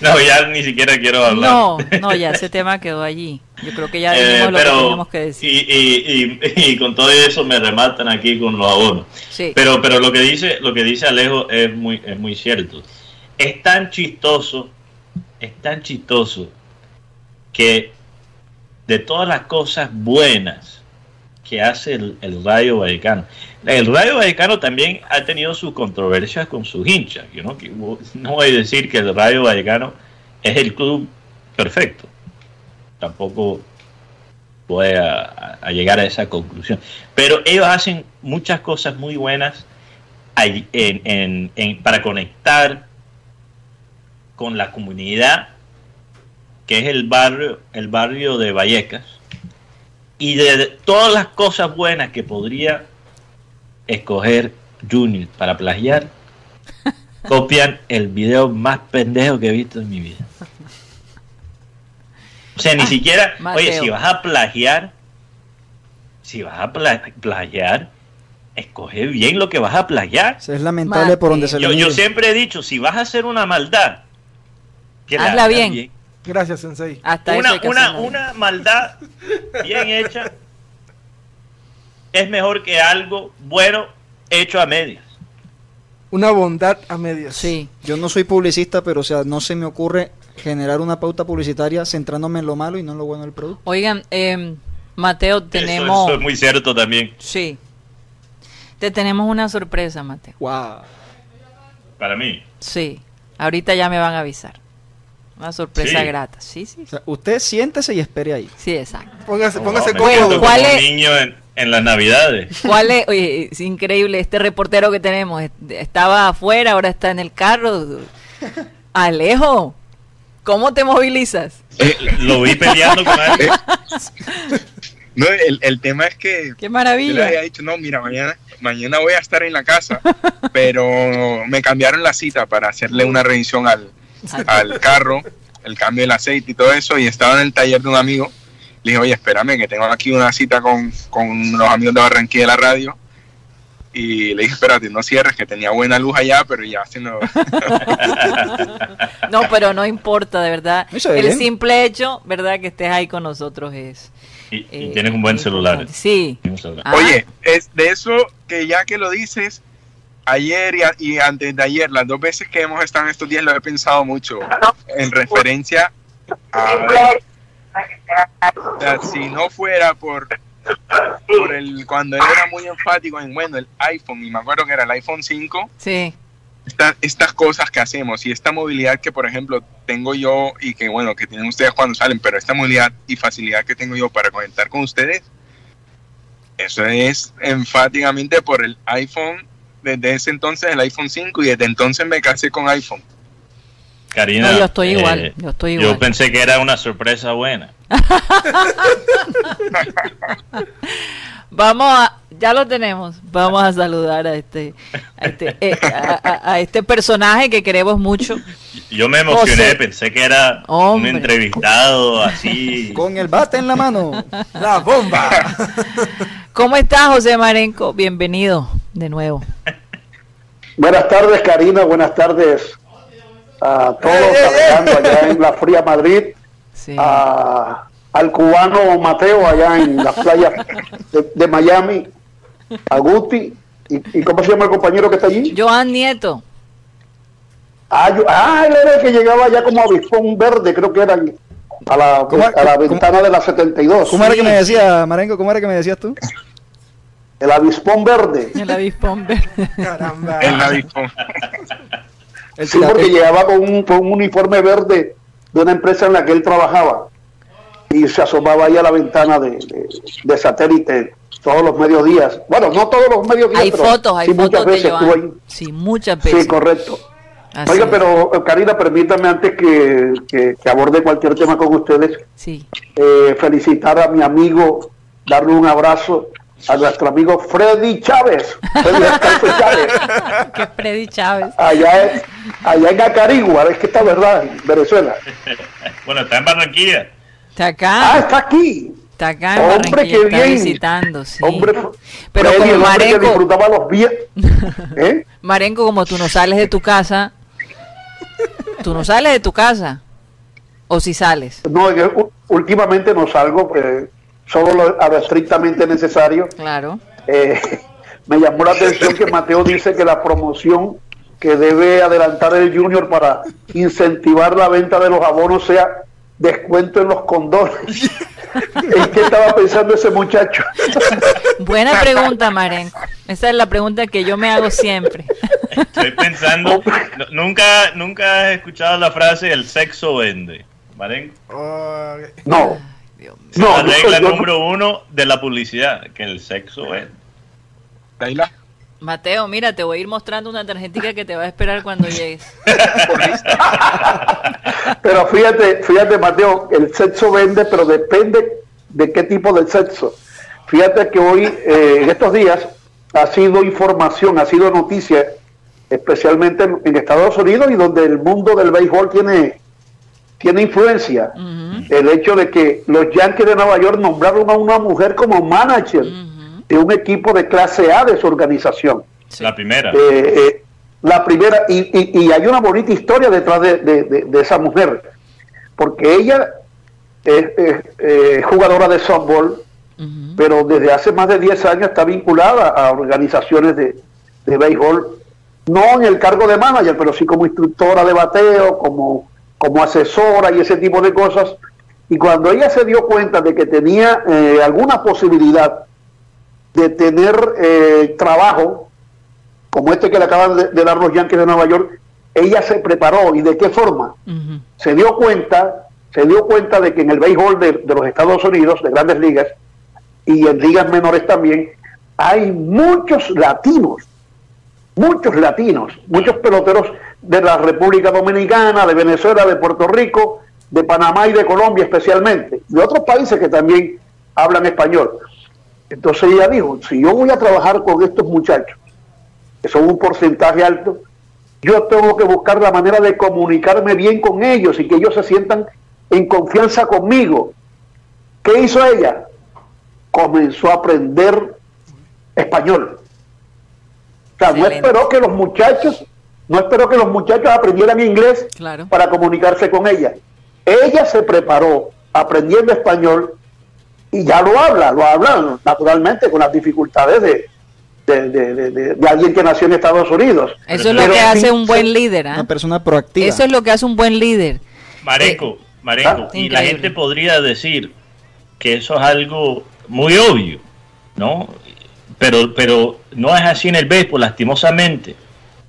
S2: no, ya ni siquiera quiero hablar.
S1: No, no, ya ese tema quedó allí. Yo creo que ya
S2: Eh,
S1: dijimos lo que teníamos que decir.
S2: y, y, y, y con todo eso me rematan aquí con los abonos.
S1: Sí.
S2: Pero, pero lo que dice, lo que dice Alejo es muy, es muy cierto. Es tan chistoso, es tan chistoso que de todas las cosas buenas que hace el, el Rayo Vallecano, el Rayo Vallecano también ha tenido sus controversias con sus hinchas. Yo no, <laughs> no voy a decir que el Rayo Vallecano es el club perfecto. Tampoco voy a, llegar a esa conclusión. Pero ellos hacen muchas cosas muy buenas en- en- para conectar con la comunidad que es el barrio, el barrio de Vallecas, y de, todas las cosas buenas que podría escoger Junior para plagiar, <laughs> copian el video más pendejo que he visto en mi vida. O sea, ni siquiera, oye, si vas a plagiar, si vas a pla- plagiar, escoge bien lo que vas a plagiar.
S3: Es lamentable por donde se
S2: Yo, yo siempre he dicho, si vas a hacer una maldad, que la
S1: Hazla bien.
S4: Gracias, Sensei.
S1: Hasta eso
S2: Una, una, una maldad bien hecha es mejor que algo bueno hecho a medias.
S4: Una bondad a medias.
S1: Sí.
S3: Yo no soy publicista, pero o sea, no se me ocurre generar una pauta publicitaria centrándome en lo malo y no en lo bueno del producto.
S1: Oigan, eh, Mateo,
S2: Eso-
S1: tenemos...
S2: Eso, es muy cierto también.
S1: Sí. Te tenemos una sorpresa, Mateo.
S3: Wow.
S2: Para mí.
S1: Sí. Ahorita ya me van a avisar. Una sorpresa
S2: Sí.
S1: grata. Sí, sí.
S3: O sea, usted siéntese y espere ahí.
S1: Sí, exacto.
S4: Póngase,
S2: No,
S4: póngase
S2: siento
S1: ¿Cuál
S2: como
S1: es?
S2: un niño en, en las navidades. <laughs>
S1: ¿Cuál es? Oye, es increíble este reportero que tenemos. Est- Estaba afuera, ahora está en el carro. Alejo, ¿cómo te movilizas?
S2: Eh, Lo vi peleando con alguien. <laughs> <laughs>
S5: No, el, el tema es que
S1: ¡Qué
S5: yo le
S1: maravilla!
S5: había dicho, no, mira, mañana, mañana voy a estar en la casa, pero me cambiaron la cita para hacerle una revisión al, al carro, el cambio del aceite y todo eso, y estaba en el taller de un amigo. Le dije, oye, espérame, que tengo aquí una cita con, con los amigos de Barranquilla de la radio. Y le dije, espérate, no cierres, que tenía buena luz allá, pero ya se nos... <laughs>
S1: No, pero no importa, de verdad.
S3: Eso
S1: El
S3: bien.
S1: simple hecho, ¿verdad? Que estés ahí con nosotros es,
S2: Y, y
S1: eh,
S2: tienes un buen celular.
S1: Sí.
S2: Celular.
S1: Ah.
S5: Oye, es de eso que ya que lo dices, ayer y, a- y antes de ayer, las dos veces que hemos estado en estos días, lo he pensado mucho en referencia a... si no fuera por, por el... Cuando él era muy enfático en, bueno, el iPhone, y me acuerdo que era el iPhone 5,
S1: Sí.
S5: esta- estas cosas que hacemos y esta movilidad que, por ejemplo, tengo yo y que, bueno, que tienen ustedes cuando salen, pero esta movilidad y facilidad que tengo yo para conectar con ustedes, eso es enfáticamente por el iPhone, desde ese entonces el iPhone 5 y desde entonces me casé con iPhone.
S2: Karina,
S1: No, yo estoy
S2: eh,
S1: igual, yo estoy igual.
S2: Yo pensé que era una sorpresa buena. <laughs>
S1: Vamos a, ya lo tenemos. Vamos a saludar a este, a este, eh, a, a- a este personaje que queremos mucho.
S2: Yo me emocioné,
S1: José.
S2: pensé que era
S1: Hombre.
S2: un entrevistado así.
S3: Con el bate en la mano.
S4: La bomba. <laughs>
S1: ¿Cómo estás, José Marenco? Bienvenido de nuevo.
S6: Buenas tardes, Karina. Buenas tardes a todos
S4: ¡Eh, eh, eh!
S6: allá en la fría Madrid,
S1: Sí.
S6: a- al cubano Mateo allá en las playas de, de Miami, a Guti. ¿Y, y cómo se llama el compañero que está allí?
S1: Joan Nieto.
S6: Ah, yo- ah, él era el que llegaba allá como avispón verde, creo que era a la,
S3: ¿Cómo-
S6: a la
S3: cómo-
S6: ventana de la 72.
S3: ¿Cómo era que me decía, Marenco? ¿Cómo era que me decías tú?
S6: El avispón verde.
S1: El avispón verde. <laughs>
S4: Caramba.
S5: El.
S3: El
S6: Sí, porque llegaba con un, con un uniforme verde de una empresa en la que él trabajaba y se asomaba ahí a la ventana de, de- de satélite todos los mediodías. Bueno, no todos los mediodías,
S1: Hay
S6: pero
S1: fotos, hay
S6: sí muchas
S1: fotos de
S6: veces estuvo
S1: Joan.
S6: ahí.
S1: Sí, muchas veces.
S6: Sí, correcto.
S1: Así
S6: Oiga,
S1: es.
S6: pero eh, Karina, permítame antes que, que- que aborde cualquier tema con ustedes,
S1: Sí.
S6: eh, felicitar a mi amigo, darle un abrazo a nuestro amigo Freddy Chávez. Freddy Chávez. <laughs>
S1: que Freddy Chávez.
S6: Allá, en- allá en Acarigua, es que está verdad, en Venezuela. <laughs>
S2: Bueno, está en Barranquilla.
S1: Está
S6: Ah,
S1: acá.
S6: está aquí.
S1: Está acá en
S6: Hombre, qué
S1: Está
S6: bien.
S1: visitando, sí.
S6: Hombre,
S1: Pero
S6: Freddy,
S1: como
S6: que
S1: Marenco,
S6: disfrutaba los. <laughs> ¿Eh?
S1: Marenco, como tú no sales de tu casa, <laughs> tú no sales de tu casa. O si sales.
S6: No, yo últimamente no salgo, eh, solo lo, a lo estrictamente necesario.
S1: Claro.
S6: Eh, <laughs> me llamó la atención que Mateo dice que la promoción que debe adelantar el Junior para incentivar la venta de los abonos sea descuento en los condones. <laughs> ¿En qué estaba pensando ese muchacho?
S1: Buena pregunta, Marenco. Esa es la pregunta que yo me hago siempre.
S2: Estoy pensando, <laughs> nu- nunca, nunca has escuchado la frase el sexo vende. ¿Vale?
S4: Oh,
S6: No,
S1: Dios mío.
S6: no,
S2: la regla número uno de la publicidad, que el sexo vende.
S5: Laila,
S1: Mateo, mira, te voy a ir mostrando una tarjetita que te va a esperar cuando llegues. <laughs>
S6: Pero fíjate, fíjate, Mateo, el sexo vende, pero depende de qué tipo de sexo. Fíjate que hoy, eh, en estos días, ha sido información, ha sido noticia, especialmente en, en Estados Unidos y donde el mundo del béisbol tiene, tiene influencia. El hecho de que los Yankees de Nueva York nombraron a una mujer como manager. De un equipo de clase A de su organización.
S1: Sí.
S2: La primera.
S6: Eh, eh, la primera, y, y- y hay una bonita historia detrás de, de- de- de esa mujer, porque ella es, es, eh, jugadora de softball, pero desde hace más de 10 años está vinculada a organizaciones de, de béisbol, no en el cargo de manager, pero sí como instructora de bateo, como, como asesora y ese tipo de cosas. Y cuando ella se dio cuenta de que tenía eh, alguna posibilidad de tener eh, trabajo, como este que le acaban de, de dar los Yankees de Nueva York, ella se preparó. ¿Y de qué forma? Se dio cuenta, se dio cuenta de que en el béisbol de, de los Estados Unidos, de grandes ligas, y en ligas menores también, hay muchos latinos, muchos latinos, muchos peloteros de la República Dominicana, de Venezuela, de Puerto Rico, de Panamá y de Colombia especialmente, de otros países que también hablan español. Entonces ella dijo, si yo voy a trabajar con estos muchachos, que son un porcentaje alto, yo tengo que buscar la manera de comunicarme bien con ellos y que ellos se sientan en confianza conmigo. ¿Qué hizo ella? Comenzó a aprender español. O sea, no esperó que los muchachos, no esperó que los muchachos aprendieran inglés
S1: Claro.
S6: para comunicarse con ella. Ella se preparó aprendiendo español y ya lo habla, lo habla naturalmente con las dificultades de, de, de, de, de alguien que nació en Estados Unidos.
S1: Eso es lo
S6: Pero
S1: que hace un buen líder. ¿ah?
S3: Una persona proactiva.
S1: Eso es lo que hace un buen líder.
S2: Mareco, Mareco,
S6: Ah,
S2: y la gente podría decir que eso es algo muy obvio, ¿no? Pero, pero no es así en el béisbol, lastimosamente.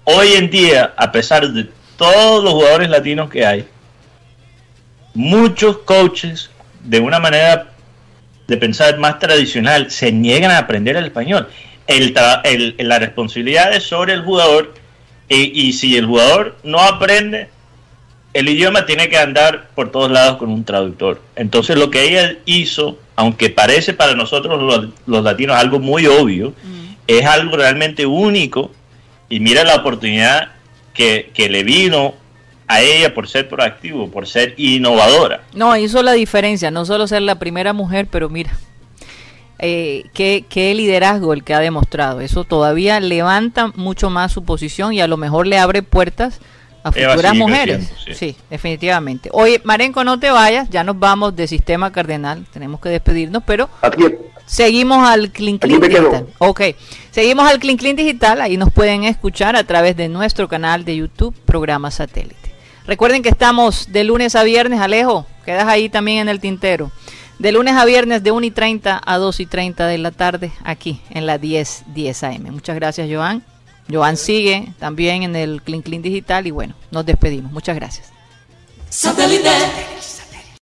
S2: Hoy en día, a pesar de todos los jugadores latinos que hay, muchos coaches, de una manera de pensar más tradicional, se niegan a aprender el español. El el- la responsabilidad es sobre el jugador y, y si el jugador no aprende, el idioma tiene que andar por todos lados con un traductor. Entonces lo que ella hizo, aunque parece para nosotros los, los latinos algo muy obvio, es algo realmente único y mira la oportunidad que, que le vino a ella por ser proactivo, por ser innovadora.
S1: No, hizo la diferencia, no solo ser la primera mujer, pero mira, eh, qué, qué liderazgo el que ha demostrado. Eso todavía levanta mucho más su posición y a lo mejor le abre puertas a futuras mujeres. sí. definitivamente. Oye, Marenco, no te vayas, ya nos vamos de Sistema Cardenal, tenemos que despedirnos, pero
S6: Aquí,
S1: Seguimos al Clean Clean. Digital. Ok, seguimos al Clean Clean Digital. Ahí nos pueden escuchar a través de nuestro canal de YouTube, programa satélite. Recuerden que estamos de lunes a viernes, Alejo, quedas ahí también en el tintero. De lunes a viernes de 1 y 30 a 2 y 30 de la tarde, aquí en la 10, 10 AM. Muchas gracias, Joan. Joan sigue también en el Clean Clean Digital y bueno, nos despedimos. Muchas gracias.